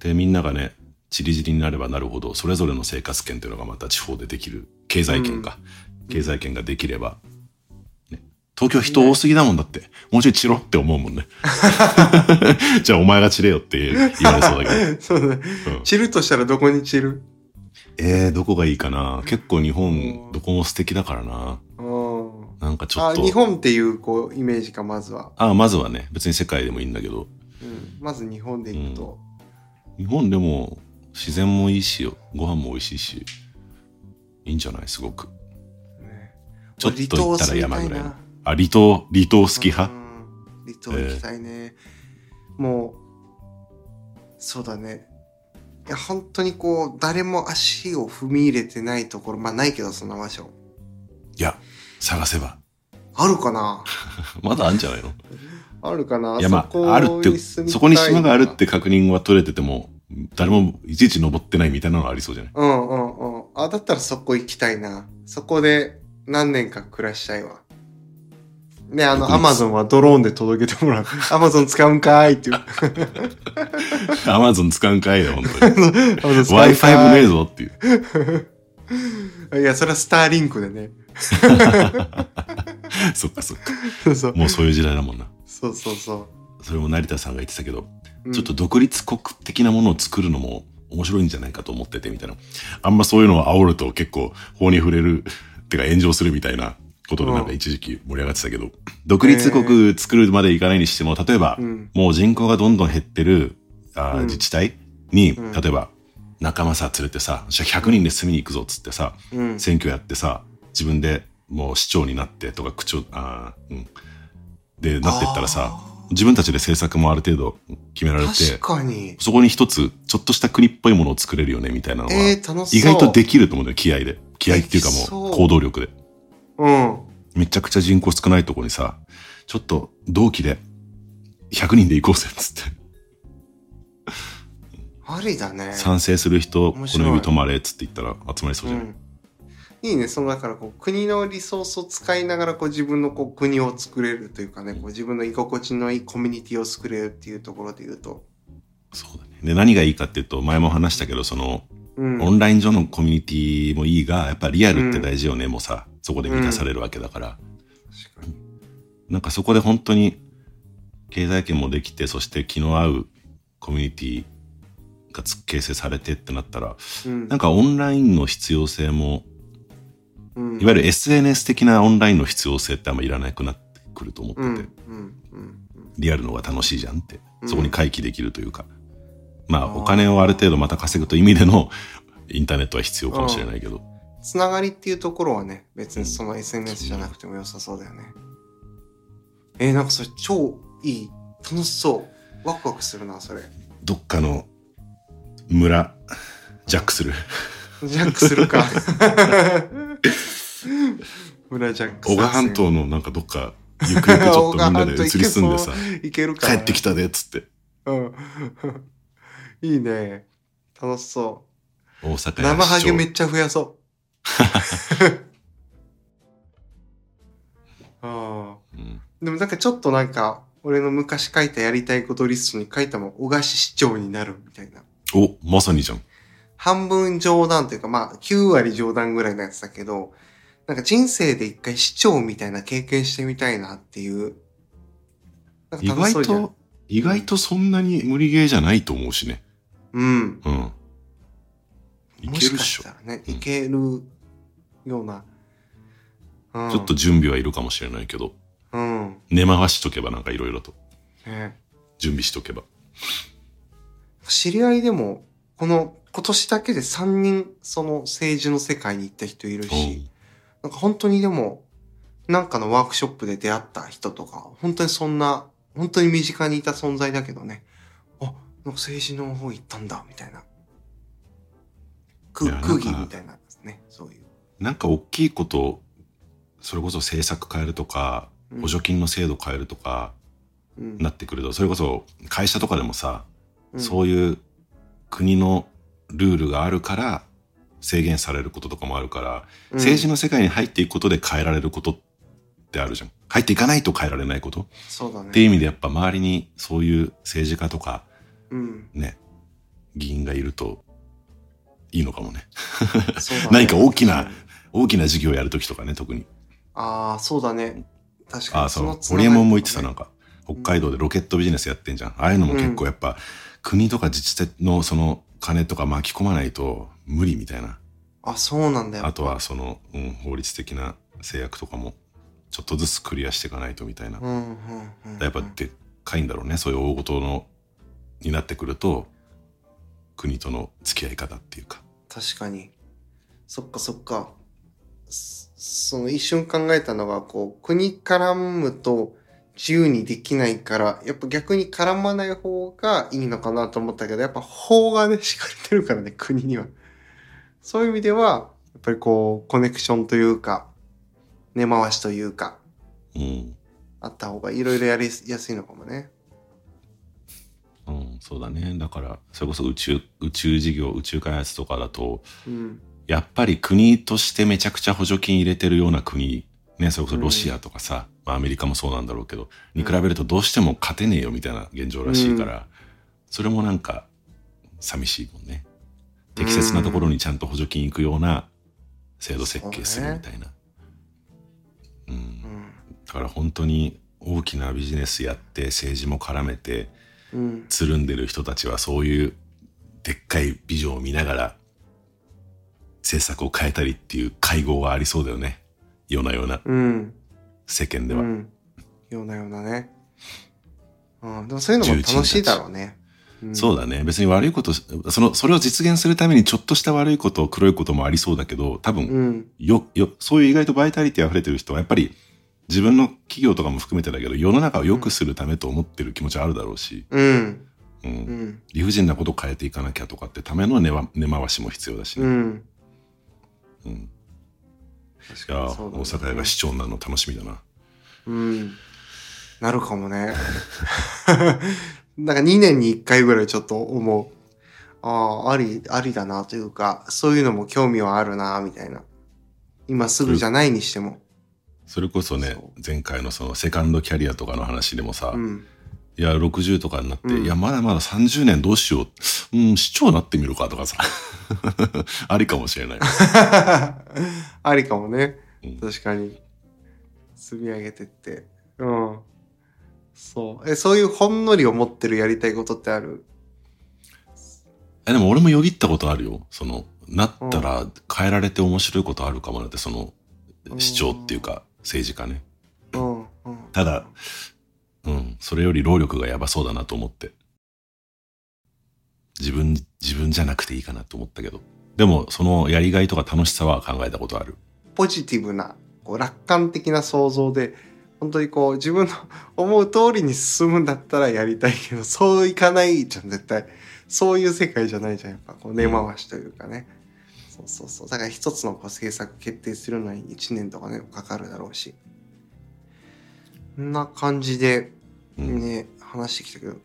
で、みんながね、チリジリになればなるほど、それぞれの生活圏っていうのがまた地方でできる、経済圏か。経済圏ができれば、ね、東京人多すぎだもんだって、もうちょい散ろって思うもんね。じゃあお前が散れよって言われそうだけど。そうだね。うん散るとしたらどこに散る？えー、どこがいいかな結構日本、どこも素敵だからな。うん。なんかちょあ、っと。日本っていう、こう、イメージか、まずは。あまずはね、別に世界でもいいんだけど、うん。まず日本で行くと。日本でも自然もいいし、ご飯も美味しいし、いいんじゃない？すごく。ねちょっと行ったら山ぐらいあ、離島、離島好き派？うん離島行きたいね。もう、そうだね。いや、本当にこう、誰も足を踏み入れてないところ、まあないけど、そんな場所。いや、探せば。あるかな？まだあるんじゃないの？あるかな？いや、まあ、あるって、そこに島があるって確認は取れてても、誰もいちいち登ってないみたいなのはありそうじゃない？うんうんうん。あ、だったらそこ行きたいな。そこで何年か暮らしたいわ。ね、あの、アマゾンはドローンで届けてもらう。アマゾン使うんかーいっていう。アマゾン使うんかいよ、本当に。Wi-Fi もねえぞっていう。いや、それはスターリンクでね。そっかそっか。そうそう。もうそういう時代だもんな。そうそうそそれも成田さんが言ってたけど、う。ちょっと独立国的なものを作るのも面白いんじゃないかと思っててみたいな。あんまそういうのを煽ると結構法に触れる、てか炎上するみたいなことでなんか一時期盛り上がってたけど、独立国作るまでいかないにしても、例えば、うん。もう人口がどんどん減ってるあ自治体に、うん例えば仲間さ連れてさ、じゃあ100人で住みに行くぞっつってさ、うん。選挙やってさ、自分でもう市長になってとか区長、あーうん。で、なってったらさ、自分たちで政策もある程度決められて。そこに一つ、ちょっとした国っぽいものを作れるよね、みたいなのは、えー。意外とできると思うんだよ、気合で。気合っていうかもう、行動力で。うん。めちゃくちゃ人口少ないとこにさ、ちょっと同期で100人で行こうぜ、つって。ありだね。賛成する人、この指止まれ、っつって言ったら集まりそうじゃない、うん。いいね。その、だからこう、国のリソースを使いながら、こう、自分のこう、国を作れるというかね、こう、自分の居心地のいいコミュニティを作れるっていうところで言うと。そうだね。で、何がいいかっていうと、前も話したけど、その、うん。オンライン上のコミュニティもいいが、やっぱリアルって大事よね、もうさ、そこで満たされるわけだから。確かに。なんかそこで本当に経済圏もできて、そして気の合うコミュニティがつ形成されてってなったら、うん。なんかオンラインの必要性も、うんいわゆる SNS 的なオンラインの必要性ってあんまいらなくなってくると思ってて、うん。うん。うん。リアルの方が楽しいじゃんってう、んそこに回帰できるというか、まあお金をある程度また稼ぐという意味でのインターネットは必要かもしれないけど、つながりっていうところはね、別にその SNS じゃなくても良さそうだよね。えー、なんかそれ超いい。楽しそう。ワクワクするな、それ。どっかの村、ジャックする。ジャックするか。村ジャック小川半島のなんかどっか、ゆくゆくちょっとみんなで移り住んでさ、いけるか帰ってきたでっつって、うん。いいね。楽しそう。大阪や生ハゲめ市っちゃ増やそう。ああ。長うんでもなんかちょっとなんか、俺の昔書いたやりたいことリストに書いたもん、小菓子市長になるみたいな。お、まさにじゃん。半分冗談というか、まあ、9割冗談ぐらいのやつだけど、なんか人生で一回市長みたいな経験してみたいなっていう。なん意か楽しそ外と、意外とそんなに無理ゲーじゃないと思うしね。うん。うん。いけるっしょ。しね、うんいけるような。うん、ちょっと準備はいるかもしれないけど、うん。根回しとけばなんかいろいろとね、準備しとけば。知り合いでも、この今年だけで3人、その政治の世界に行った人いるし、なんか本当にでも、なんかのワークショップで出会った人とか、本当にそんな、本当に身近にいた存在だけどね、あ、なんか政治の方行ったんだ、みたいな。空気みたいなですね、そういう。なんか大きいこと、それこそ政策変えるとか、うん補助金の制度変えるとか、うんなってくると、それこそ会社とかでもさ、うんそういう国のルールがあるから制限されることとかもあるから、うん政治の世界に入っていくことで変えられることってあるじゃん。入っていかないと変えられないこと。そうだね。っていう意味でやっぱ周りにそういう政治家とかうん。ね、議員がいるといいのかもね。ね何か大きな大きな事業やるときとかね、特に。ああ、そうだね。確かに。ああ、そう。ホリエモンも言ってた、ねなんか、北海道でロケットビジネスやってんじゃん。ああいうのも結構やっぱ、国とか自治体のその金とか巻き込まないと無理みたいな。あ、そうなんだよ。あとはその、うん、法律的な制約とかも、ちょっとずつクリアしていかないとみたいな。うん、うん、うん。やっぱでっかいんだろうね。そういう大事の、になってくると、国との付き合い方っていうか。確かに。そっかそっか。そその一瞬考えたのが、こう、国絡むと自由にできないから、やっぱ逆に絡まない方がいいのかなと思ったけど、やっぱ法がね、敷かれてるからね、国には。そういう意味では、やっぱりこう、コネクションというか、根回しというか、うん。あった方がいろいろやりやすいのかもね。うん、そうだね。だから、それこそ宇宙、宇宙事業、宇宙開発とかだと、うん。やっぱり国としてめちゃくちゃ補助金入れてるような国、ね、それこそロシアとかさ、まあアメリカもそうなんだろうけど、に比べるとどうしても勝てねえよみたいな現状らしいから、それもなんか寂しいもんね。適切なところにちゃんと補助金行くような制度設計するみたいな。うん。うん。だから本当に大きなビジネスやって政治も絡めてうん。つるんでる人たちはそういうでっかいビジョンを見ながら政策を変えたりっていう会合がありそうだよね。ようなようなうん。世間では。うん。ようなようなね。うん。でもそういうのも楽しいだろうね。うん、そうだね。別に悪いこと、その、それを実現するためにちょっとした悪いこと、黒いこともありそうだけど、多分、うん。よ、よ、そういう意外とバイタリティ溢れてる人は、やっぱり自分の企業とかも含めてだけど、世の中を良くするためと思ってる気持ちはあるだろうし、うん。うん。うん。理不尽なことを変えていかなきゃとかってための根は根回しも必要だしね。うん。うん。確いやー、そうだね大阪屋が市長になるの楽しみだな。うん。なるかもね。なんか2年に1回ぐらいちょっと思う。ああ、あり、ありだなというか、そういうのも興味はあるな、みたいな。今すぐじゃないにしても。それこそね前回のそのセカンドキャリアとかの話でもさ、うん。いや、60とかになって、うんいや、まだまだ30年どうしよう。うん、市長になってみるかとかさ。ありかもしれない。ありかもね。うん確かに。積み上げてって。うん。そう。え、そういうほんのり思ってるやりたいことってある？え、でも俺もよぎったことあるよ。その、なったら変えられて面白いことあるかもなって、その、市長っていうか、政治家ね。うん。うん。ただ、うん、それより労力がやばそうだなと思って。自分、自分じゃなくていいかなと思ったけど。でも、そのやりがいとか楽しさは考えたことある。ポジティブな、こう楽観的な想像で、本当にこう自分の 思う通りに進むんだったらやりたいけど、そういかないじゃん、絶対。そういう世界じゃないじゃん、やっぱ。こう根回しというかね。そうそうそう。だから一つのこう政策決定するのに1年とかね、かかるだろうし。こんな感じで、うん。ね、話してきたけど、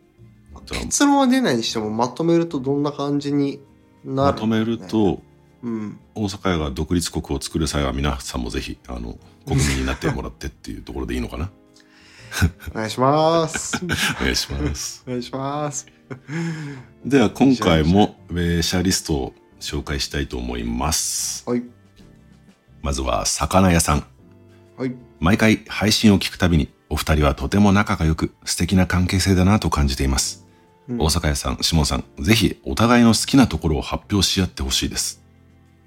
結論は出ないにしてもまとめるとどんな感じになる、まとめる、と、うん。大阪屋が独立国を作る際は皆さんもぜひ、あの、国民になってもらってっていうところでいいのかな？お願いします。お願いします。お願いします。では、今回も、えーシャーリストを紹介したいと思います。はい。まずは魚屋さんはい。毎回配信を聞くたびにお二人はとても仲が良く素敵な関係性だなと感じています、うん大阪屋さん下尾さんぜひお互いの好きなところを発表し合ってほしいです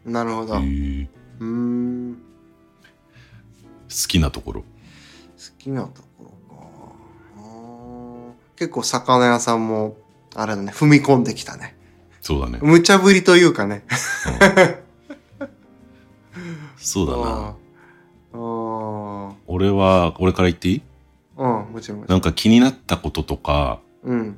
なるほど。うん。好好きなところきなところか。結構魚屋さんも、あれだね、踏み込んできたね。そうだね、無茶ぶりというかね。そうだな俺は俺から言っていい？うん、もちろん。なんか気になったこととかうん。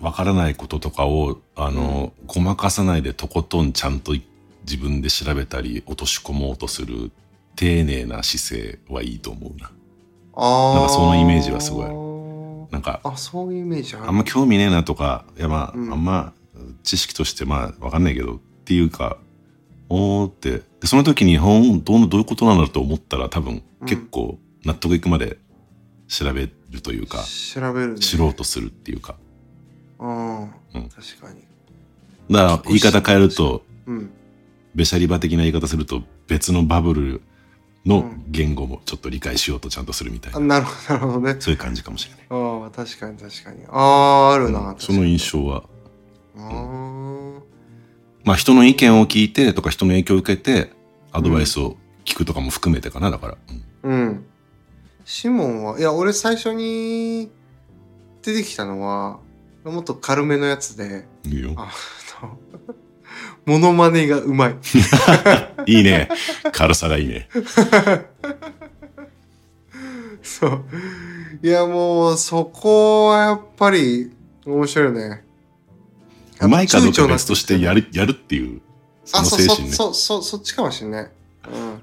わからないこととかをあの、ごまかさないでとことんちゃんと自分で調べたり落とし込もうとする丁寧な姿勢はいいと思うなああ。なんかそのイメージはすごいい。なんかあ、そういうイメージある。あんま興味ねえなとかいやまあ、うんあんま知識としてまあわかんないけどっていうかおーってでその時にほんどうどういうことなんだろうと思ったら多分うん結構納得いくまで調べるというか、調べるね。知ろうとするっていうかうん。うん確かに。だから言い方変えるとうん。べしゃり場的な言い方すると別のバブルうのん言語もちょっと理解しようとちゃんとするみたいあな、なるほど、なるほどね。そういう感じかもしれない。ああ、確かに確かに。ああ、あるな。うんその印象は、象。ああ。まあ人の意見を聞いてとか人の影響を受けてアドバイスを聞くとかも含めてかな、だから。うんうん。シモンは、いや、俺最初に出てきたのは、もっと軽めのやつで、いいよ。モノマネがうまい。いいね。軽さがいいね。そう。いや、もう、そこはやっぱり面白いね。うまいかどうか別としてやる、やるっていう、そあ、の精神ね。そうそうそっちかもしんない。うん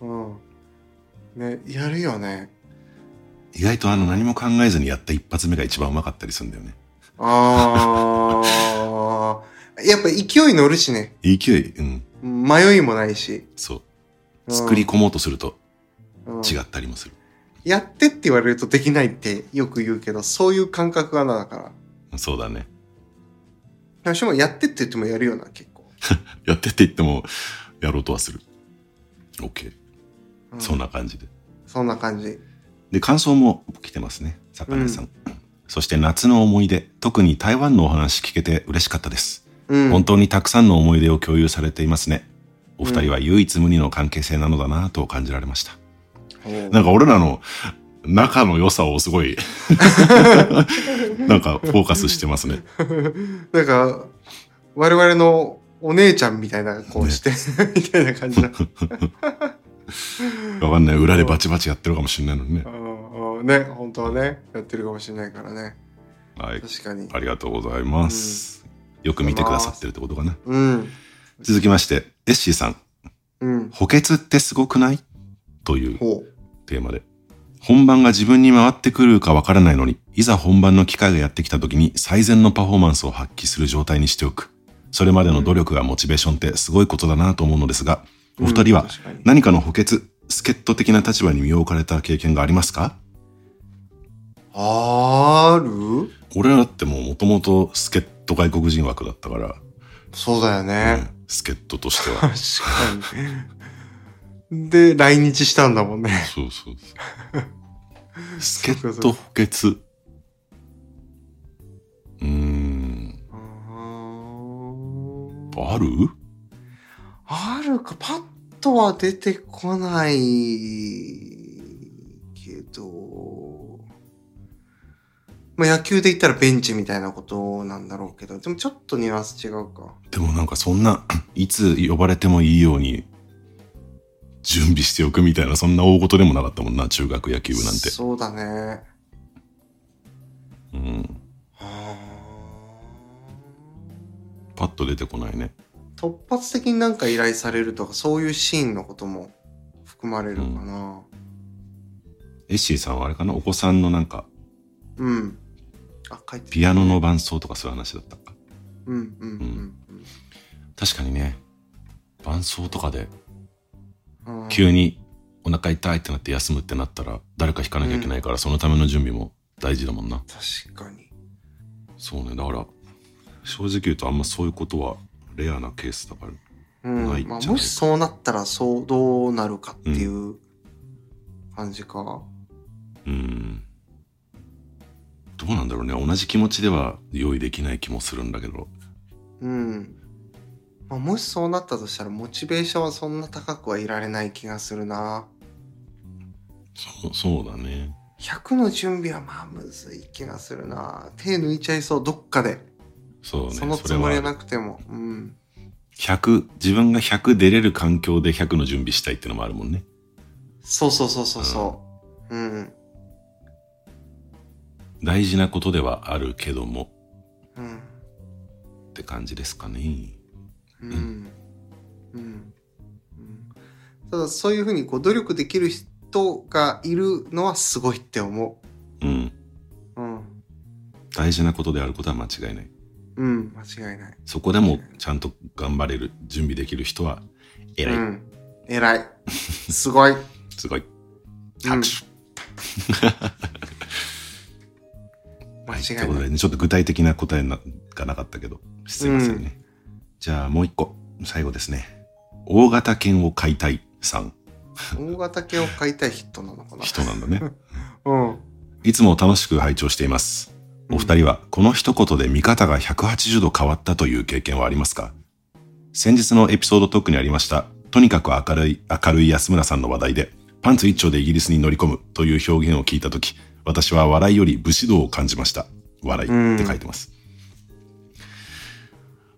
うん。うん。ね、やるよね。意外とあの何も考えずにやった一発目が一番うまかったりするんだよね。ああ。やっぱ勢い乗るしね。勢い、うん、迷いもないし。そう。うん作り込もうとするとうん違ったりもする。やってって言われるとできないってよく言うけど、そういう感覚がなだから。そうだね。私もやってって言ってもやるよな、結構。やってって言っても、やろうとはする。OK。うそんな感じで。そんな感じ。で、感想も来てますね。魚屋さん。そして夏の思い出、特に台湾のお話聞けて嬉しかったです。うん。本当にたくさんの思い出を共有されていますね。お二人は唯一無二の関係性なのだなと感じられました。当なんか俺らの仲の良さをすごい、なんかフォーカスしてますね。なんか、我々のお姉ちゃんみたいな、こうして、みたいな感じな。わかんない。裏でバチバチやってるかもしれないのにね。うんうんね、本当はね、やってるかもしれないからね。はい。確かに。ありがとうございます。よく見てくださってるってことかな。うん。続きまして、エッシーさん。うん。補欠ってすごくない？というほテーマで。本番が自分に回ってくるかわからないのに、いざ本番の機会がやってきた時に最善のパフォーマンスを発揮する状態にしておく。それまでの努力がモチベーションってすごいことだなと思うのですが、う。お二人は何かの補欠、助っ人的な立場に身を置かれた経験がありますか？ある？俺らだってもう元々助っ人外国人枠だったから、そうだよね。うん助っ人としては。確かに。で、来日したんだもんね。そうそうそう。助っ人補欠。うーん。ある？あるか、パッとは出てこないけど、まあ野球で言ったらベンチみたいなことなんだろうけど、でもちょっとニュアンス違うか。でもなんかそんな、いつ呼ばれてもいいように準備しておくみたいな、そんな大事でもなかったもんな、中学野球部なんて。そうだね。うん。あパッと出てこないね。ー突発的になんか依頼されるとか、そういうシーンのことも含まれるかな。エッシーさんはあれかな？お子さんのなんか、うん。ピアノの伴奏とかそういう話だったか。うんうんうん確かにね、伴奏とかでうん。急にお腹痛いってなって休むってなったら誰か弾かなきゃいけないから、そのための準備も大事だもんな。確かに。そうね。だから、正直言うとあんまそういうことはレアなケースだから。うんないゃないまあ、もしそうなったらそうどうなるかっていう感じか。うん。どうなんだろうね。同じ気持ちでは用意できない気もするんだけど。うん。まあ、もしそうなったとしたらモチベーションはそんな高くはいられない気がするな。そう、そうだね。100の準備はまあむずい気がするな。手抜いちゃいそう、どっかで。そうね。そのつもりはなくくても。うん。100、自分が100出れる環境で100の準備したいっていうのもあるもんね。そうそうそうそうそう。うん。大事なことではあるけどもうん。って感じですかね。うん。うん。うん。ただそういうふうにこう努力できる人がいるのはすごいって思うん。う。うん。大事なことであることは間違いない。うん。間違いない。そこでもちゃんと頑張れる、準備できる人は偉い。うん。偉い。すごい。すごい。うん拍手。はい。と間違いない。いうことでね、ちょっと具体的な答えながなかったけど、すいませんね。じゃあもう一個、最後ですね。大型犬を飼いたいさん、大型犬を飼いたい人なのかな。人なんだね。うん。いつも楽しく拝聴しています。お二人はこの一言で見方が180度変わったという経験はありますか？先日のエピソードトークにありました、とにかく明るい、明るい安村さんの話題で、パンツ一丁でイギリスに乗り込むという表現を聞いたとき、私は笑いより武士道を感じました。笑いって書いてます。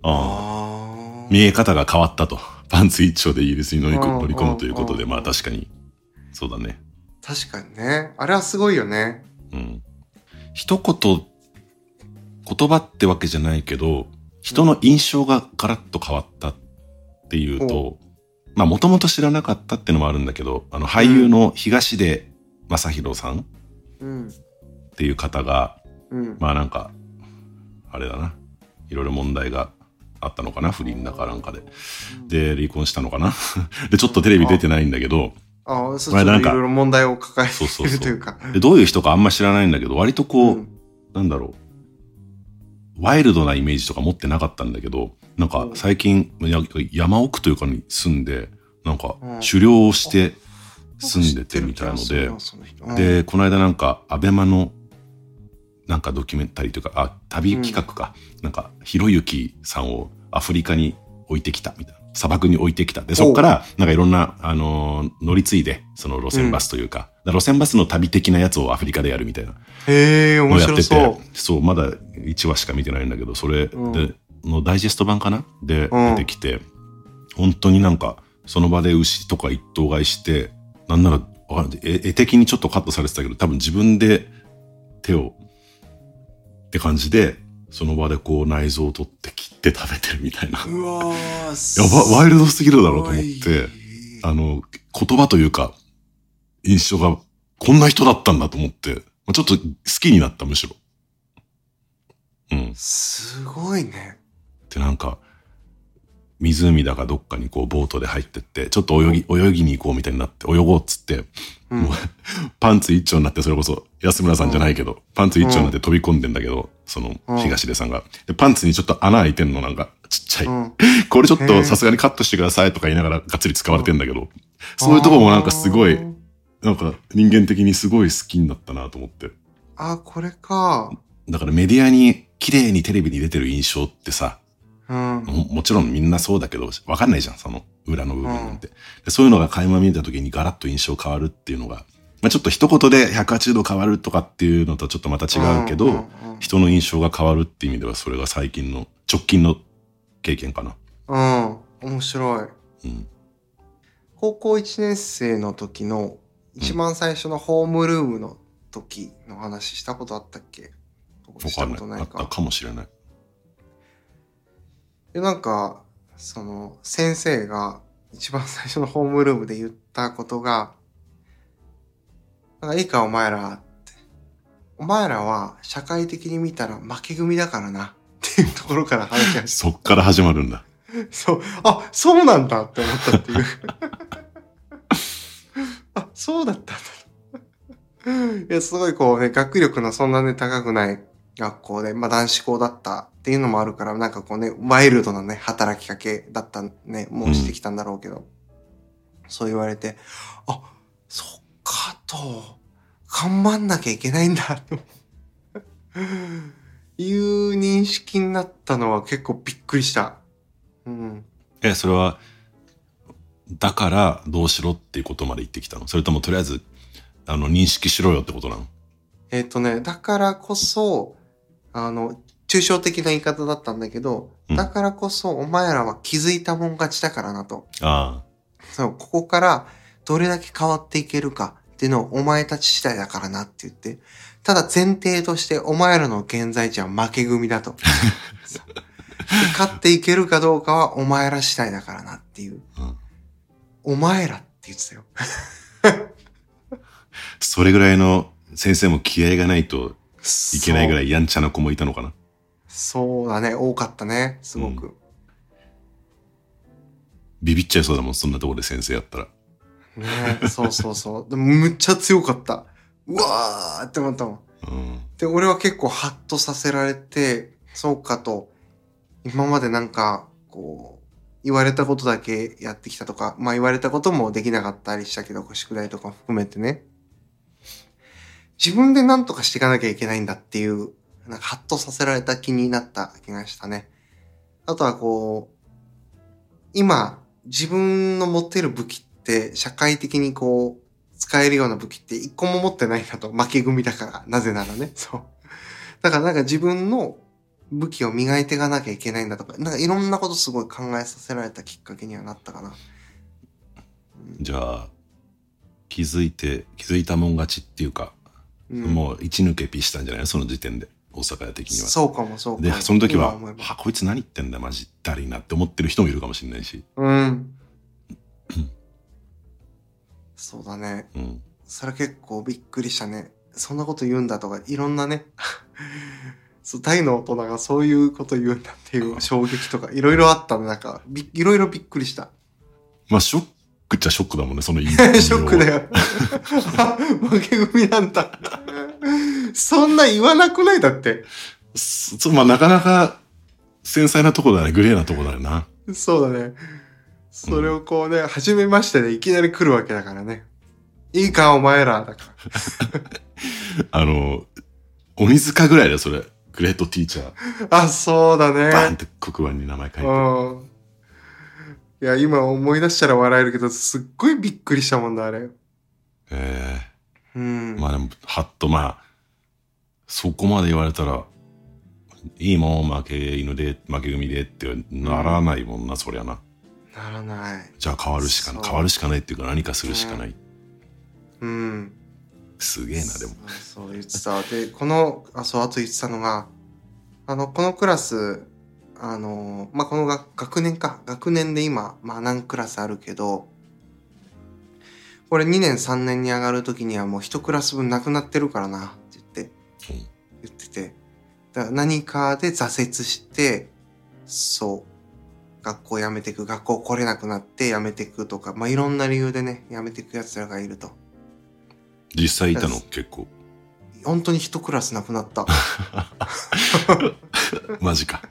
ああ。見え方が変わったと。パンツ一丁でイギリスに乗り乗り込むということで、うんまあ確かに、そうだね。確かにね。あれはすごいよね。うん。一言、言葉ってわけじゃないけど、人の印象がガラッと変わったっていうと、まあもともと知らなかったってのもあるんだけど、あの俳優の東出正宏さんっうん。ていう方が、うん。まあなんか、あれだな。いろいろ問題があったのかな不倫だかなんかで。で、離婚したのかな で、ちょっとテレビ出てないんだけど、ああ、そう、ちょこれなんかっといろいろ問題を抱えそうそうそうているというか。でどういう人かあんま知らないんだけど、割とこう、うんなんだろう、ワイルドなイメージとか持ってなかったんだけど、なんか最近、や山奥というかに住んで、なんかうん狩猟をして住んでてみたいので、うん。で、この間なんか、アベマの、なんかドキュメンタリーというか、あ、旅企画か。なんか、ひろゆきさんをアフリカに置いてきたみたいな。砂漠に置いてきた。で、そこから、なんかいろんな、あのー乗り継いで、その路線バスというか、だから路線バスの旅的なやつをアフリカでやるみたいな。へえ、面のをやって白て、そう。そう、まだ1話しか見てないんだけど、それで、うん。のダイジェスト版かな？でうん。出てきて、本当になんか、その場で牛とか一頭買いして、なんなら、わかんない絵絵的にちょっとカットされてたけど、多分自分で手を、って感じで、その場でこう内臓を取って切って食べてるみたいな。やうわーば、ワイルドすぎるだろうと思っすて、あの、言葉というか、印象が、こんな人だったんだと思って、まあちょっと好きになった、むしろ。うん。すごいね。で、なんか、湖だかどっかにこうボートで入ってって、ちょっと泳ぎ、泳ぎに行こうみたいになって、泳ごうっつって、うんもう パンツ一丁になって、それこそ安村さんじゃないけど、パンツ一丁になって飛び込んでんだけど、そのうん東出さんが。で、パンツにちょっと穴開いてんのなんかちっちゃい。うん。これちょっとさすがにカットしてくださいとか言いながらがっつり使われてんだけど、そういうとこもなんかすごい、なんか人間的にすごい好きになったなと思って。あ、これか。だからメディアに綺麗にテレビに出てる印象ってさ、うん。ももちろんみんなそうだけど、わかんないじゃん、その裏の部分なんて。でそういうのが垣間見えた時にガラッと印象変わるっていうのが、まあ、ちょっと一言で180度変わるとかっていうのとちょっとまた違うけど、んんうん人の印象が変わるっていう意味ではそれが最近の、直近の経験かな。うん。面白い。うん。高校1年生の時の一番最初のホームルームの時の話したことあったっけ？したわかんない。ことないかあった。かもしれない。で、なんか、その、先生が一番最初のホームルームで言ったことが、なんかいいかお前らって。お前らは社会的に見たら負け組だからな。っていうところから話し始 そっから始まるんだ。めそう。あ、そうなんだって思ったっていう。あ、そうだったんだ。いや、すごいこうね、学力のそんなね、高くない学校で、まあ男子校だったっていうのもあるから、なんかこうね、ワイルドなね、働きかけだったね、もうしてきたんだろうけど、そう言われて、あ、そっかと、頑張んなきゃいけないんだ、と いう認識になったのは結構びっくりした。うん。え、それは、だからどうしろっていうことまで言ってきたの？それともとりあえず、あの、認識しろよってことなの？えっ、とね、だからこそ、あの、抽象的な言い方だったんだけど、うんだからこそお前らは気づいたもん勝ちだからなと。あそう、ここからどれだけ変わっていけるかっていうのをお前たち次第だからなって言って、ただ前提としてお前らの現在地は負け組だと。勝っていけるかどうかはお前ら次第だからなっていう。あ、うん。お前らって言ってたよ。それぐらいの先生も気合がないといけないぐらい。いやんちゃな子もいたのかなそうだね、多かったね、すごく。ビビっちゃいそうだもん、そんなところで先生やったら。ねそうそうそう。でもむっちゃ強かった。うわーって思ったもん。うん。で、俺は結構ハッとさせられて、そうかと、今までなんか、こう、言われたことだけやってきたとか、まあ言われたこともできなかったりしたけど、宿題とか含めてね。自分で何とかしていかなきゃいけないんだっていう、なんかハッとさせられた気になった気がしたね。あとはこう、今、自分の持ってる武器って、社会的にこう、使えるような武器って一個も持ってないんだと。負け組だから。なぜならね。そう。だからなんか自分の武器を磨いていかなきゃいけないんだとか、なんかいろんなことすごい考えさせられたきっかけにはなったかな。じゃあ、気づいて、気づいたもん勝ちっていうか、もう一抜けピしたんじゃない？その時点で、大阪屋的には。そうかもそうかも。で、その時は、は、こいつ何言ってんだマジだりーなって思ってる人もいるかもしれないし。うん。そうだね。うん。それ結構びっくりしたね。そんなこと言うんだとか、いろんなね、そう、大の大人がそういうこと言うんだっていう衝撃とか、いろいろあったの。なんか、びいろいろびっくりした。まあ、ショックっちゃショックだもんね、その 言いショックだよ。あ 負け組なんだ。そんな言わなくない？だって。そまあ、なかなか繊細なとこだね。グレーなとこだよな。そうだね。それをこうね、初めましてでいきなり来るわけだからね。いいか、お前ら。だから。あの、鬼塚ぐらいだよ、それ。グレートティーチャー。あ、そうだね。バーンって黒板に名前書いて。うん。いや、今思い出したら笑えるけど、すっごいびっくりしたもんだ、あれ。えうん。えまあでも、はっとまあ、そこまで言われたら、いいもん、負け犬で、負け組でってならないもんな、そりゃな。ならない。じゃあ変わるしかない。変わるしかないっていうか何かするしかない。うん。すげえな、でも。そうそう言ってた。で、この、あ、そう、あと言ってたのが、あの、このクラス、あの、まあ、この学学年か。学年で今、まあ、何クラスあるけど、これ2年3年に上がるときにはもう1クラス分なくなってるからな、って言って、うん言ってて。だから何かで挫折して、そう、学校辞めてく、学校来れなくなって辞めてくとか、まあ、いろんな理由でね、辞めてく奴らがいると。実際いたの？結構。本当に1クラスなくなった。マジか。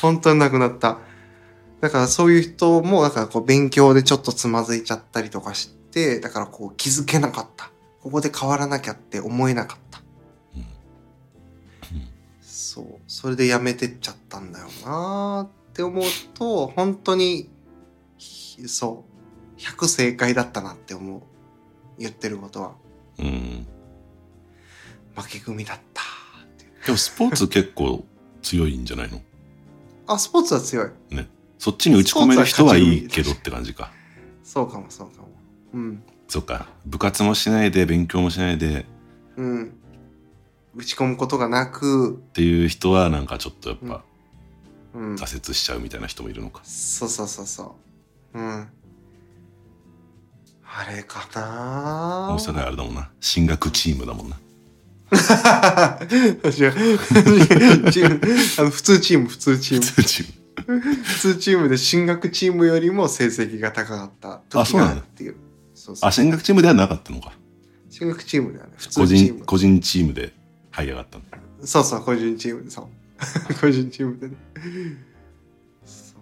本当になくなった。だからそういう人も、だからこう勉強でちょっとつまずいちゃったりとかして、だからこう気づけなかった。ここで変わらなきゃって思えなかった。うんそう。それでやめてっちゃったんだよなーって思うと、本当に、ひそう。100正解だったなって思う。言ってることは。うん。負け組だった。でもスポーツ結構強いんじゃないの？あ、スポーツは強い。そっちに打ち込める人はいいけどって感じか。そうかもそうかも。うん。そっか。部活もしないで、勉強もしないでうん。打ち込むことがなく、っていう人はなんかちょっとやっぱうん。挫折しちゃうみたいな人もいるのか。そうそうそうそう。うん。あれかな大阪あれだもんな。進学チームだもんな。違う。チームあの普通チーム、普通チーム。チーム。普通チームで進学チームよりも成績が高かった時があるっていう。あ、進学チームではなかったのか。進学チームだよね。普個人、通チーム。個人チームで。這い上がったのそうそう、個人チームで、そう。個人チームでね。そ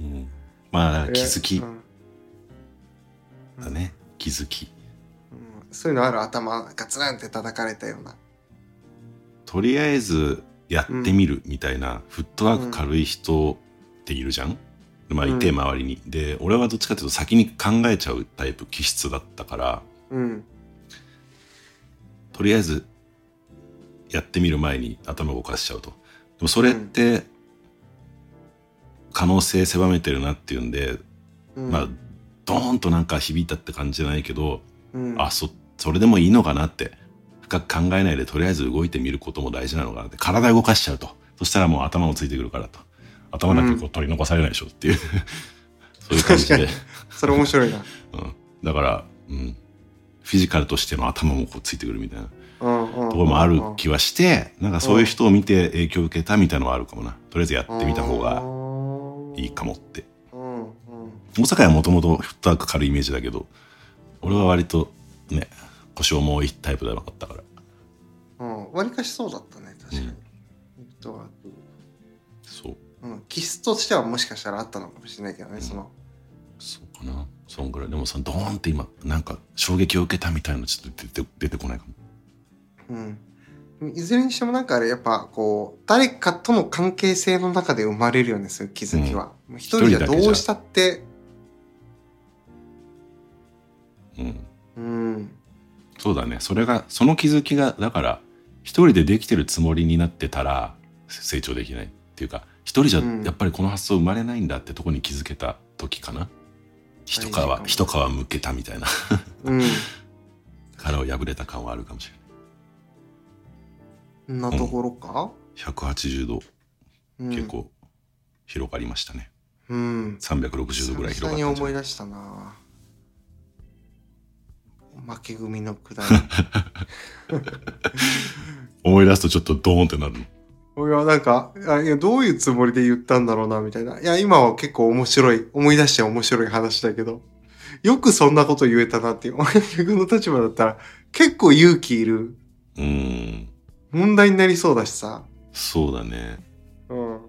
ううんまあ気づきうんだね気づきうんそういうのある頭ガツンって叩かれたような。とりあえずやってみるみたいな、フットワーク軽い人っているじゃん、まあいてうん周りに、で俺はどっちかっていうと先に考えちゃうタイプ気質だったからうん。とりあえずやってみる前に頭を動かしちゃうと。でもそれって可能性狭めてるなっていうんで、うん、まあドーンとなんか響いたって感じじゃないけど、うん、あそそれでもいいのかなって。深く考えないでとりあえず動いてみることも大事なのかなって。体動かしちゃうと。そしたらもう頭もついてくるからと。頭だけこう取り残されないでしょっていう、そういう感じで。確かに、それ面白いな。うん、だから、うん、フィジカルとしての頭もこうついてくるみたいな。うんうん、ところもある気はしてなんかそういう人を見て影響を受けたみたいなのはあるかもな。とりあえずやってみた方がいいかもって。うんうん。大阪はもともとフットワーク軽いイメージだけど俺は割とね腰重いタイプではなかったからうん。わりかしそうだったね、確かに。うんそううん、気質としてはもしかしたらあったのかもしれないけどね、うんその。そうかなそんぐらいでもそのドーンって今なんか衝撃を受けたみたいなのちょっと出て出てこないかもうん。いずれにしてもなんかあれ、やっぱこう、誰かとの関係性の中で生まれるよね、そういう気づきは。もう一人じゃどうしたって、うんうん。そうだね。それがその気づきがだから一人でできてるつもりになってたら成長できないっていうか一人じゃうん。やっぱりこの発想生まれないんだってとこに気づけた時かな？一皮一皮むけたみたいな。うん。殻を破れた感はあるかもしれない。なところか、180度うん、結構広がりましたね、うん。360度ぐらい広がった久々に思い出したな負け組のくだ 思い出すとちょっとドーンってなるのり。いや、なんか、あいや、どういうつもりで言ったんだろうな、みたいな。いや、今は結構面白い、思い出して面白い話だけど、よくそんなこと言えたなっていう。俺逆の立場だったら、結構勇気いる。うーん問題になりそうだしさ。そうだねうん。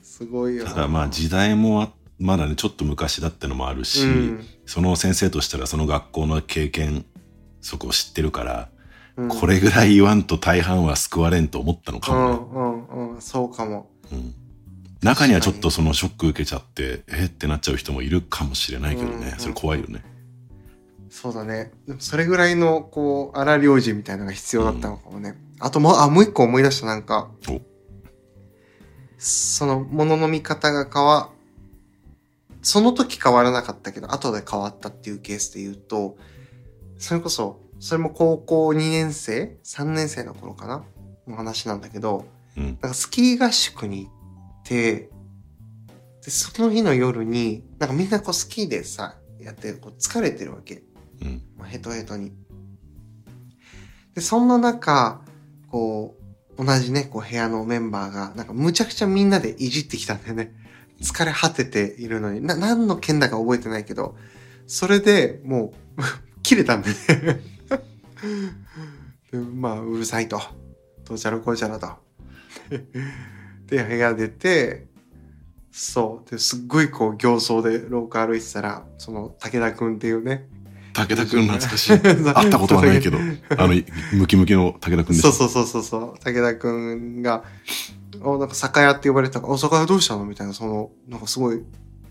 すごいよな。ただまあ時代もあまだねちょっと昔だってのもあるし、うん。その先生としたらその学校の経験そこを知ってるから、うん。これぐらい言わんと大半は救われんと思ったのかうもね、んうんうん、そうかも。うん。中にはちょっとそのショック受けちゃってえってなっちゃう人もいるかもしれないけどね、うんそれ怖いよね、そうだね。それぐらいの、こう、荒領事みたいなのが必要だったのかもね。あともう、あ、もう一個思い出した、なんか。お。その、ものの見方が変わ、その時変わらなかったけど、後で変わったっていうケースで言うと、それこそ、それも高校2年生 ?3 年生の頃かなの話なんだけど、うんなんかスキー合宿に行って、で、その日の夜に、なんかみんなこうスキーでさ、やって、こう疲れてるわけ。うんまあ、ヘトヘトに。で、そんな中、こう、同じね、こう部屋のメンバーが、なんかむちゃくちゃみんなでいじってきたんだよね。疲れ果てているのに、な、何の件だか覚えてないけど、それでもう、切れたんでね。でまあ、うるさいと。どうちゃらこうちゃらと。で、部屋出て、そう。で、すっごいこう、形相で廊下歩いてたら、その、武田くんっていうね。武田くん懐かしい 会ったことはないけどあのムキムキの武田くんでしょそうそうそうそうそう。武田くんが、お、なんか酒屋って呼ばれてたから、お、酒屋どうしたの？みたいな、その、なんかすごい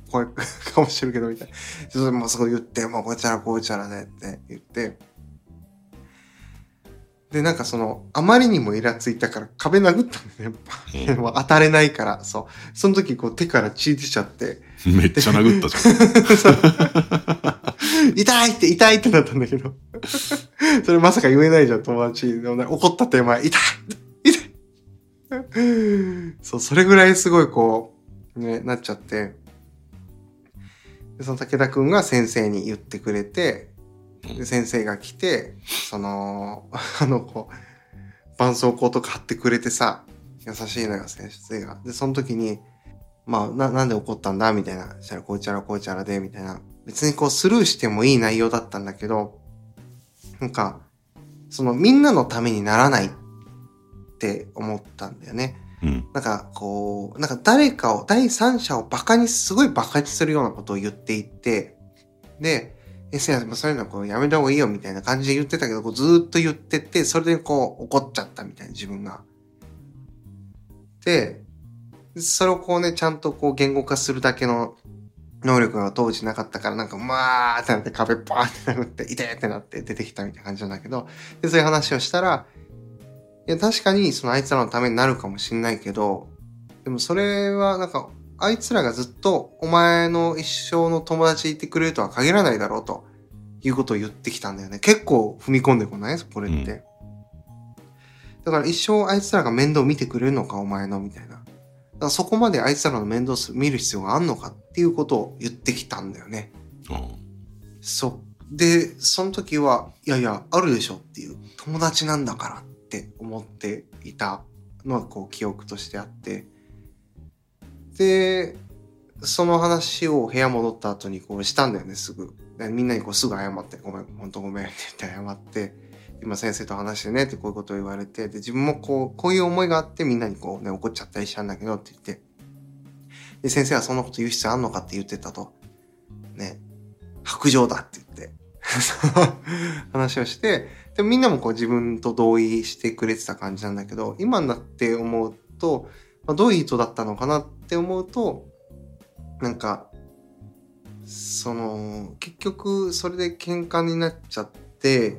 怖い 顔してるけど、みたいな。それもうすごい言って、もうこうちゃらこうちゃらでって言って。で、なんかその、あまりにもイラついたから壁殴ったんだよね、やっぱ。もう当たれないから、そう。その時こう手から血出ちゃって、めっちゃ殴ったじゃん 痛いって痛いってなったんだけど。それまさか言えないじゃん、友達に。怒った手前、痛い痛いそう、それぐらいすごいこう、ね、なっちゃって。でその武田くんが先生に言ってくれて、で先生が来て、その、あの子、絆創膏とか貼ってくれてさ、優しいのよ、先生が。で、その時に、まあ、な、なんで怒ったんだ？みたいな。そしたら、こうちゃらこうちゃらで、みたいな。別にこうスルーしてもいい内容だったんだけど、なんか、そのみんなのためにならないって思ったんだよね。うん。なんかこう、なんか誰かを、第三者をバカに、すごいバカにするようなことを言っていって、で、え、せや、そういうのこうやめた方がいいよみたいな感じで言ってたけど、こうずっと言ってって、それでこう怒っちゃったみたいな自分が。で、それをこうね、ちゃんとこう言語化するだけの能力が当時なかったから、なんか、まあってなって壁バーってなって、痛いってなって出てきたみたいな感じなんだけど、で、そういう話をしたら、いや、確かにそのあいつらのためになるかもしんないけど、でもそれはなんか、あいつらがずっとお前の一生の友達でいてくれるとは限らないだろうということを言ってきたんだよね。結構踏み込んでこない？これって。うんだから一生あいつらが面倒見てくれるのかお前のみたいな。だからそこまであいつらの面倒す見る必要があんのかっていうことを言ってきたんだよね。うんそう。で、その時は、いやいや、あるでしょっていう、友達なんだからって思っていたのは、こう、記憶としてあって。で、その話を部屋戻った後にこうしたんだよね、すぐ。みんなにこうすぐ謝って、ごめん、本当ごめんって言って謝って、今先生と話してねってこういうことを言われて、で、自分もこう、こういう思いがあってみんなにこうね、怒っちゃったりしたんだけどって言って、で、先生はそんなこと言う必要あんのかって言ってたと。ね、白状だって言って、話をして、でみんなもこう自分と同意してくれてた感じなんだけど、今になって思うと、まあ、どういう意図だったのかなって思うと、なんか、その、結局それで喧嘩になっちゃって、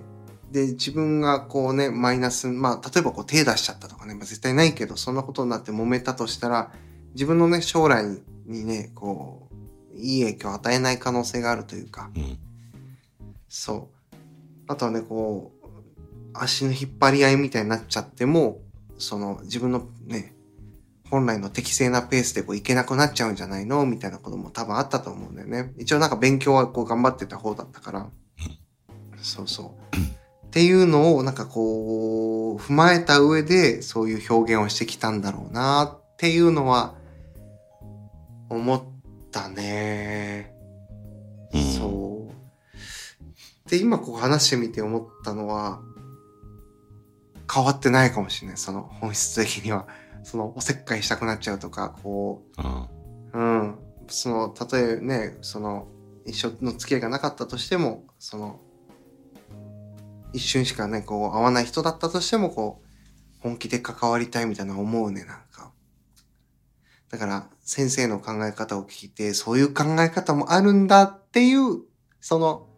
で、自分がこうね、マイナス、まあ、例えばこう手出しちゃったとかね、まあ、絶対ないけど、そんなことになって揉めたとしたら、自分のね、将来にね、こう、いい影響を与えない可能性があるというか、うん。そう。あとはね、こう、足の引っ張り合いみたいになっちゃっても、その自分のね、本来の適正なペースでこういけなくなっちゃうんじゃないの？みたいなことも多分あったと思うんだよね。一応なんか勉強はこう頑張ってた方だったから。そうそう。っていうのをなんかこう、踏まえた上でそういう表現をしてきたんだろうなっていうのは思ったね。うんそう。で、今こう話してみて思ったのは、変わってないかもしれない。その本質的には。そのおせっかいしたくなっちゃうとか、こあう、うん。その、たとえね、その、一緒の付き合いがなかったとしても、その、一瞬しかね、こう、会わない人だったとしても、こう、本気で関わりたいみたいな思うね、なんか。だから、先生の考え方を聞いて、そういう考え方もあるんだっていう、その、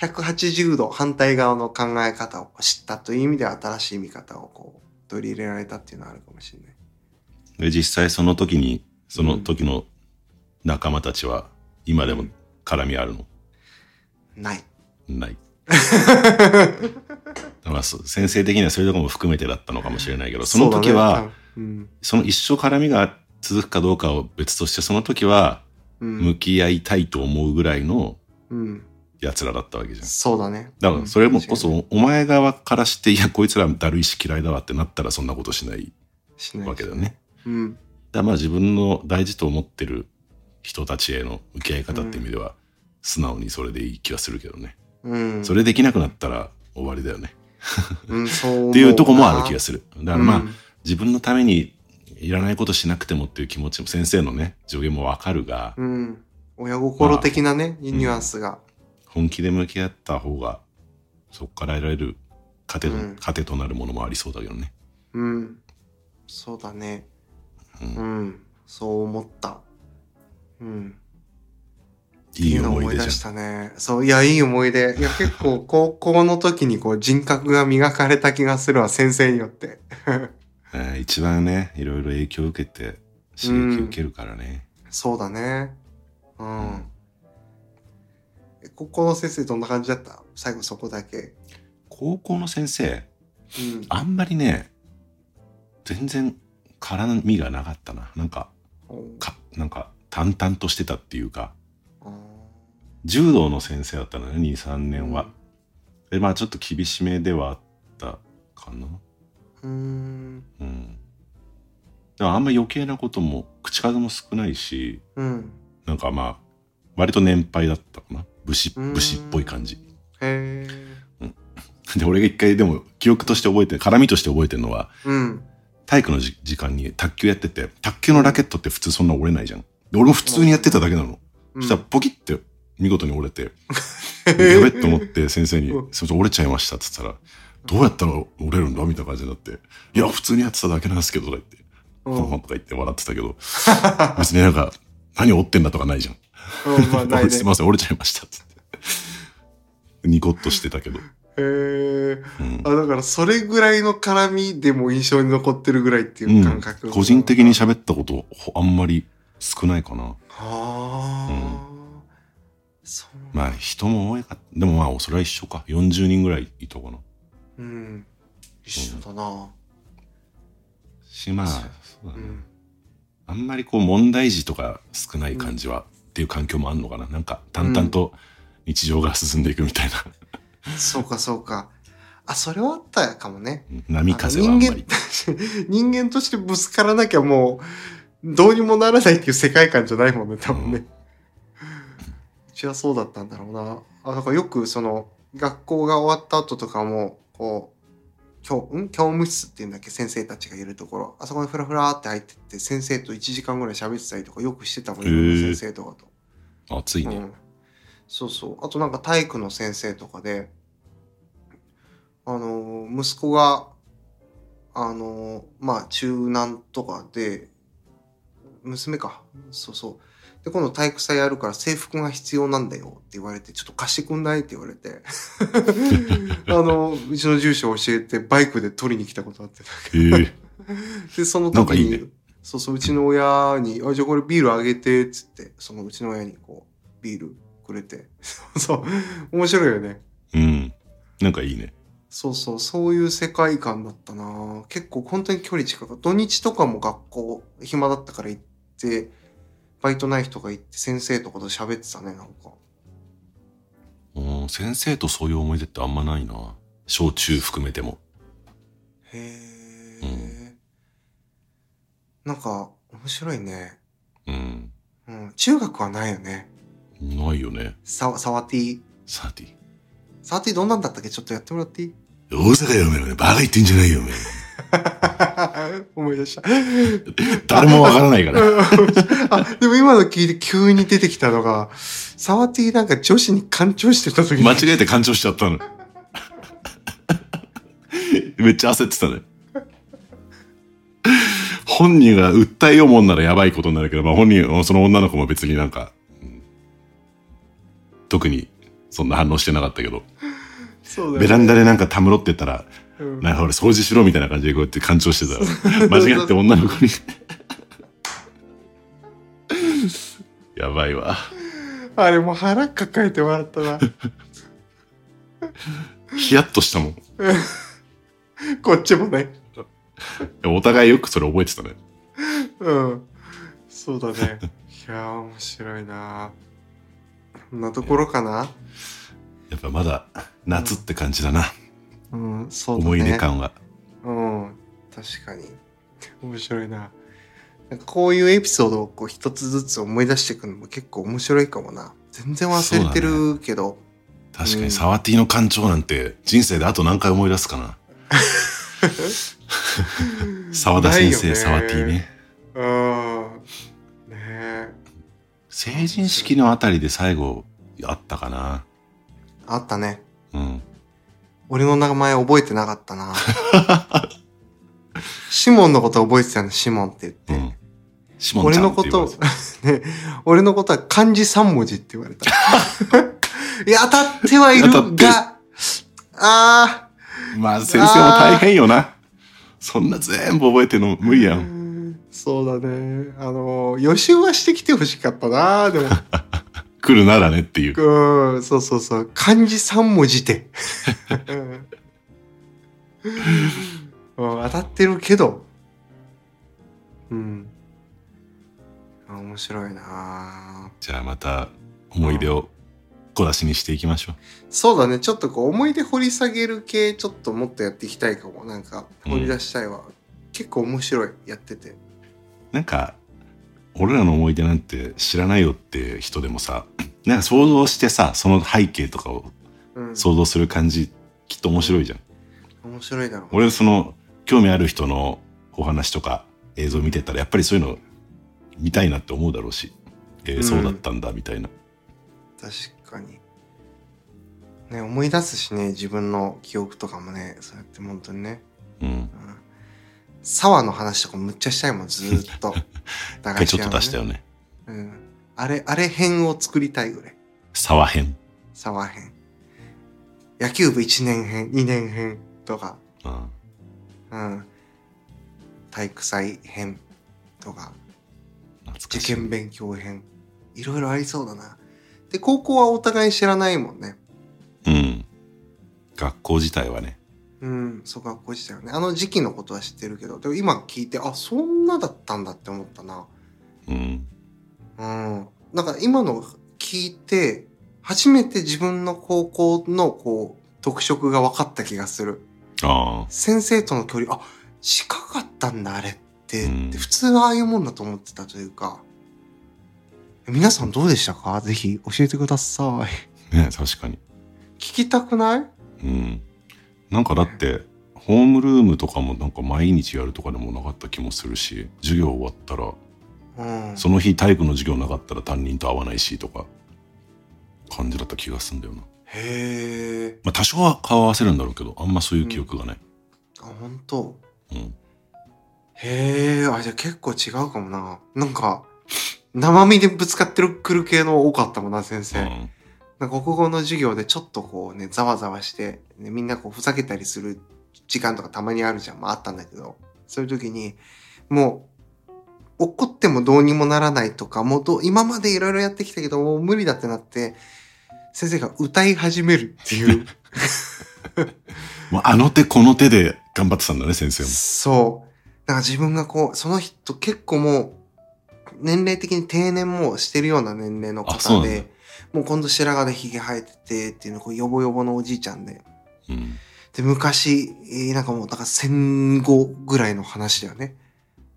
180度反対側の考え方を知ったという意味では新しい見方をこう、取り入れられたっていうのはあるかもしれない。で実際その時にその時の仲間たちは今でも絡みあるの、ない。ないだからそ先生的にはそういうところも含めてだったのかもしれないけどその時はそうん。その一生絡みが続くかどうかを別としてその時はうん。向き合いたいと思うぐらいのうん。奴らだったわけじゃんそうだね。だからそれもこうんそお前側からしていやこいつらだるいし嫌いだわってなったらそんなことしないしないわけだよね。うん。だまあ自分の大事と思ってる人たちへの向き合い方っていう意味では、素直にそれでいい気はするけどね。うん。それできなくなったら終わりだよね。うん。っていうとこもある気がする。だからまあ、うん自分のためにいらないことしなくてもっていう気持ちも先生のね、助言もわかるが、うん。親心的なね、ニュアンスが。本気で向き合った方が、そこから得られる糧と,、うん糧となるものもありそうだけどね。うん。そうだね。うん。そう思った。うん。いい思い出したね。そう、いや、いい思い出。いや、結構、高校の時にこう、人格が磨かれた気がするわ、先生によって。えー一番ね、いろいろ影響を受けて、刺激を受けるからね。そうだね。うん。え高校の先生どんな感じだった？最後そこだけ。高校の先生、うん。あんまりね、全然絡みがなかったな。なんか、おか、なんか淡々としてたっていうか、あ柔道の先生だったのね、2、3年は。で、まあちょっと厳しめではあったかな。ーうーん。うん。だからあんま余計なことも、口数も少ないし、うん。なんかまあ、割と年配だったかな。武士、うん武士っぽい感じ。へえ。で、俺が一回でも記憶として覚えてる、絡みとして覚えてるのは、うん。体育のじ時間に卓球やってて、卓球のラケットって普通そんな折れないじゃん。で俺も普通にやってただけなの。うんそしたらポキって見事に折れて、やべっと思って先生にう、んすいません折れちゃいました？って言ったら、どうやったら折れるんだ？みたいな感じになって、いや、普通にやってただけなんですけど、とか言って、うんほんほんとか言って笑ってたけど、別になんか、何折ってんだ？とかないじゃん。うん、まあ、ね すい。ません、折れちゃいましたってって。ニコッとしてたけど。へえ。うんあ、だからそれぐらいの絡みでも印象に残ってるぐらいっていう感覚。うん個人的に喋ったことほあんまり少ないかな。はあ、そう。まあ人も多いかでもまあそれは一緒か40人ぐらいいたかなうん。一緒だな。しまあそうだね、うん。あんまりこう問題児とか少ない感じは、っていう環境もあんのかななんか淡々と日常が進んでいくみたいな、そうか、そうか。あ、それはあったかもね。波風はあんまり 人間としてぶつからなきゃもう、どうにもならないっていう世界観じゃないもんね、多分ね。うちはそうだったんだろうな。あ、だからよくその、学校が終わった後とかも、こう、教、ん？教務室っていうんだっけ？先生たちがいるところ。あそこにフラフラって入ってって、先生と1時間ぐらい喋ってたりとかよくしてたもん、へー先生とかと。暑いね、うん、そうそう。あとなんか体育の先生とかであのー息子があのーまあ中南とかで娘か。そうそう。で今度体育祭やるから制服が必要なんだよって言われてちょっと貸してくんないって言われて。あのうちの住所教えてバイクで取りに来たことあって。へえ。でその時にそうそううちの親に「あじゃあこれビールあげて」っつってそのうちの親にこうビールくれて。そう面白いよね。うん。なんかいいね。そうそう。そういう世界観だったな。結構本当に距離近く土日とかも学校暇だったから行ってバイトない人が行って先生とかと喋ってたねなんか。うん。先生とそういう思い出ってあんまないな。小中含めても。へえ、なんか面白いね。うん。うん。中学はないよねないよね。ササワティサーティサワティどんなんだったっけ？ちょっとやってもらっていい？大阪よお前バカ言ってんじゃないよお前 思い出した。誰もわからないから。あ、でも今の聞いて急に出てきたのが、サワティなんか女子に干潮してた時に。間違えて干潮しちゃったの。めっちゃ焦ってたね。本人が訴えようもんならやばいことになるけど、まあ、本人その女の子も別になんか、うん特にそんな反応してなかったけど、ね。ベランダでなんかたむろってたらうん。なんか俺掃除しろみたいな感じでこうやって干潮してた。ら間違って女の子に。やばいわ。あれもう腹抱えて笑ったな。ヒヤッとしたもん。こっちもね。お互いよくそれ覚えてたね。うん。そうだね。いやー、面白いななところかな。やっぱまだ夏って感じだな、うん、そうだね。思い出感はうん、確かに。面白いな。なんかこういうエピソードをこう一つずつ思い出していくのも結構面白いかもな。全然忘れてるけど。確かうんにサワティの館長なんて人生であと何回思い出すかな 沢田先生、ねサワティねうん。成人式のあたりで最後あったかなあったね。うん俺の名前覚えてなかったな。シモンのこと覚えてたの、シモンって言って。うんシモン俺ちゃんのこと ね、俺のことは漢字3文字って言われた。いや、当たってはいるが、あまあ先生も大変よなそんな全部覚えてるの無理やあ、んそうだね。あの、予習はしてきてほしかったな、でも。来るならねっていううん、そうそうそう。漢字3文字で。うんうん当たってるけど。うん。あ面白いなじゃあまた思い出を小出しにしていきましょうそうだね。ちょっとこう思い出掘り下げる系ちょっともっとやっていきたいかも。なんか掘り出したいわ。結構面白い。やってて。なんか俺らの思い出なんて知らないよって人でもさ なんか想像してさその背景とかをうん。想像する感じきっと面白いじゃん。面白いだろう。俺その興味ある人のお話とか映像見てたらやっぱりそういうの見たいなって思うだろうし、えーうんそうだったんだみたいな。確かに。ね、思い出すしね、自分の記憶とかもね、そうやって本当にね。うん。沢の話とかむっちゃしたいもん、ずーっと。駄 一回ちょっと出したよね。ね。うん。あれ、あれ編を作りたいぐらい。沢編。沢編。野球部1年編、2年編とか、うん。うん。体育祭編とか、受。験勉強編。いろいろありそうだな。で、高校はお互い知らないもんね。うん。学校自体はね。うん、そう学校自体はね。あの時期のことは知ってるけど、でも今聞いて、あ、そんなだったんだって思ったな。うん。うん。なんか今の聞いて、初めて自分の高校のこう、特色が分かった気がする。ああ。先生との距離、あ、近かったんだ、あれって。うんで普通はああいうもんだと思ってたというか。皆さんどうでしたか？ぜひ教えてください。ね確かに。聞きたくない？うん。なんかだって、ホームルームとかもなんか毎日やるとかでもなかった気もするし、授業終わったら、うん。その日体育の授業なかったら担任と会わないしとか、感じだった気がすんだよな。へえ。まあ多少は顔合わせるんだろうけど、あんまそういう記憶がない。あ、本当。うん。へえ、あ、じゃあ結構違うかもな。なんか、生身でぶつかってるくる系の多かったもんな、先生。うん国語の授業でちょっとこうね、ざわざわして、ね、みんなこうふざけたりする時間とかたまにあるじゃん。まああったんだけど、そういう時に、もう、怒ってもどうにもならないとか、もうどう今までいろいろやってきたけど、もう無理だってなって、先生が歌い始めるっていう。もうあの手この手で頑張ってたんだね、先生も。そう。なんか自分がこう、その人結構もう、年齢的に定年もしてるような年齢の方あそうなんだで、もう今度白髪で髭生えててっていうの、こうヨボヨボのおじいちゃんで。うん。で、昔、えーなんかもう、だから戦後ぐらいの話だよね。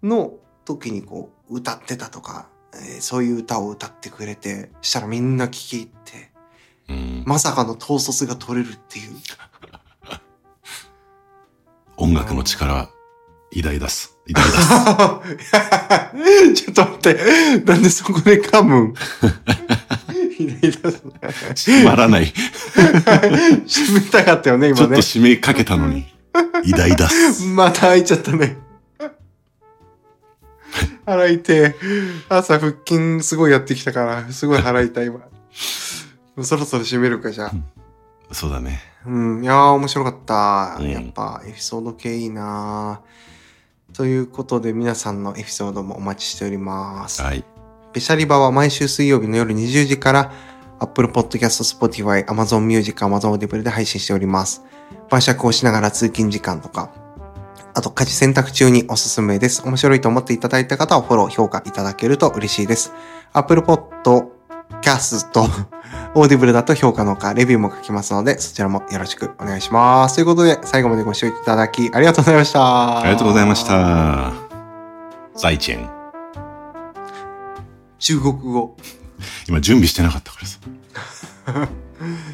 の時にこう、歌ってたとか、えーそういう歌を歌ってくれて、したらみんな聞き入って、うん。まさかの統率が取れるっていう。音楽の力、偉大だす。偉大だす。ちょっと待って、なんでそこで噛むん？閉まらない。ち閉めたかったよね、ょ今ねっと。締めかけたのに。偉大だす。また開いちゃったね。腹痛い。朝腹筋すごいやってきたから、すごい腹痛いわ。もうそろそろ閉めるか、じゃあ。そうだね。うん、いやー面白かった。うんやっぱエピソード系いいなということで皆さんのエピソードもお待ちしております。はい。ベシャリバは毎週水曜日の夜20時から Apple Podcast、Spotify、Amazon Music、Amazon Audible で配信しております。晩酌をしながら通勤時間とか、あと家事選択中におすすめです。面白いと思っていただいた方はフォロー、評価いただけると嬉しいです。Apple Podcast、Audible だと評価の他、レビューも書きますので、そちらもよろしくお願いします。ということで、最後までご視聴いただきありがとうございました。ありがとうございまし。た。在チェン。中国語。今準備してなかったからさ。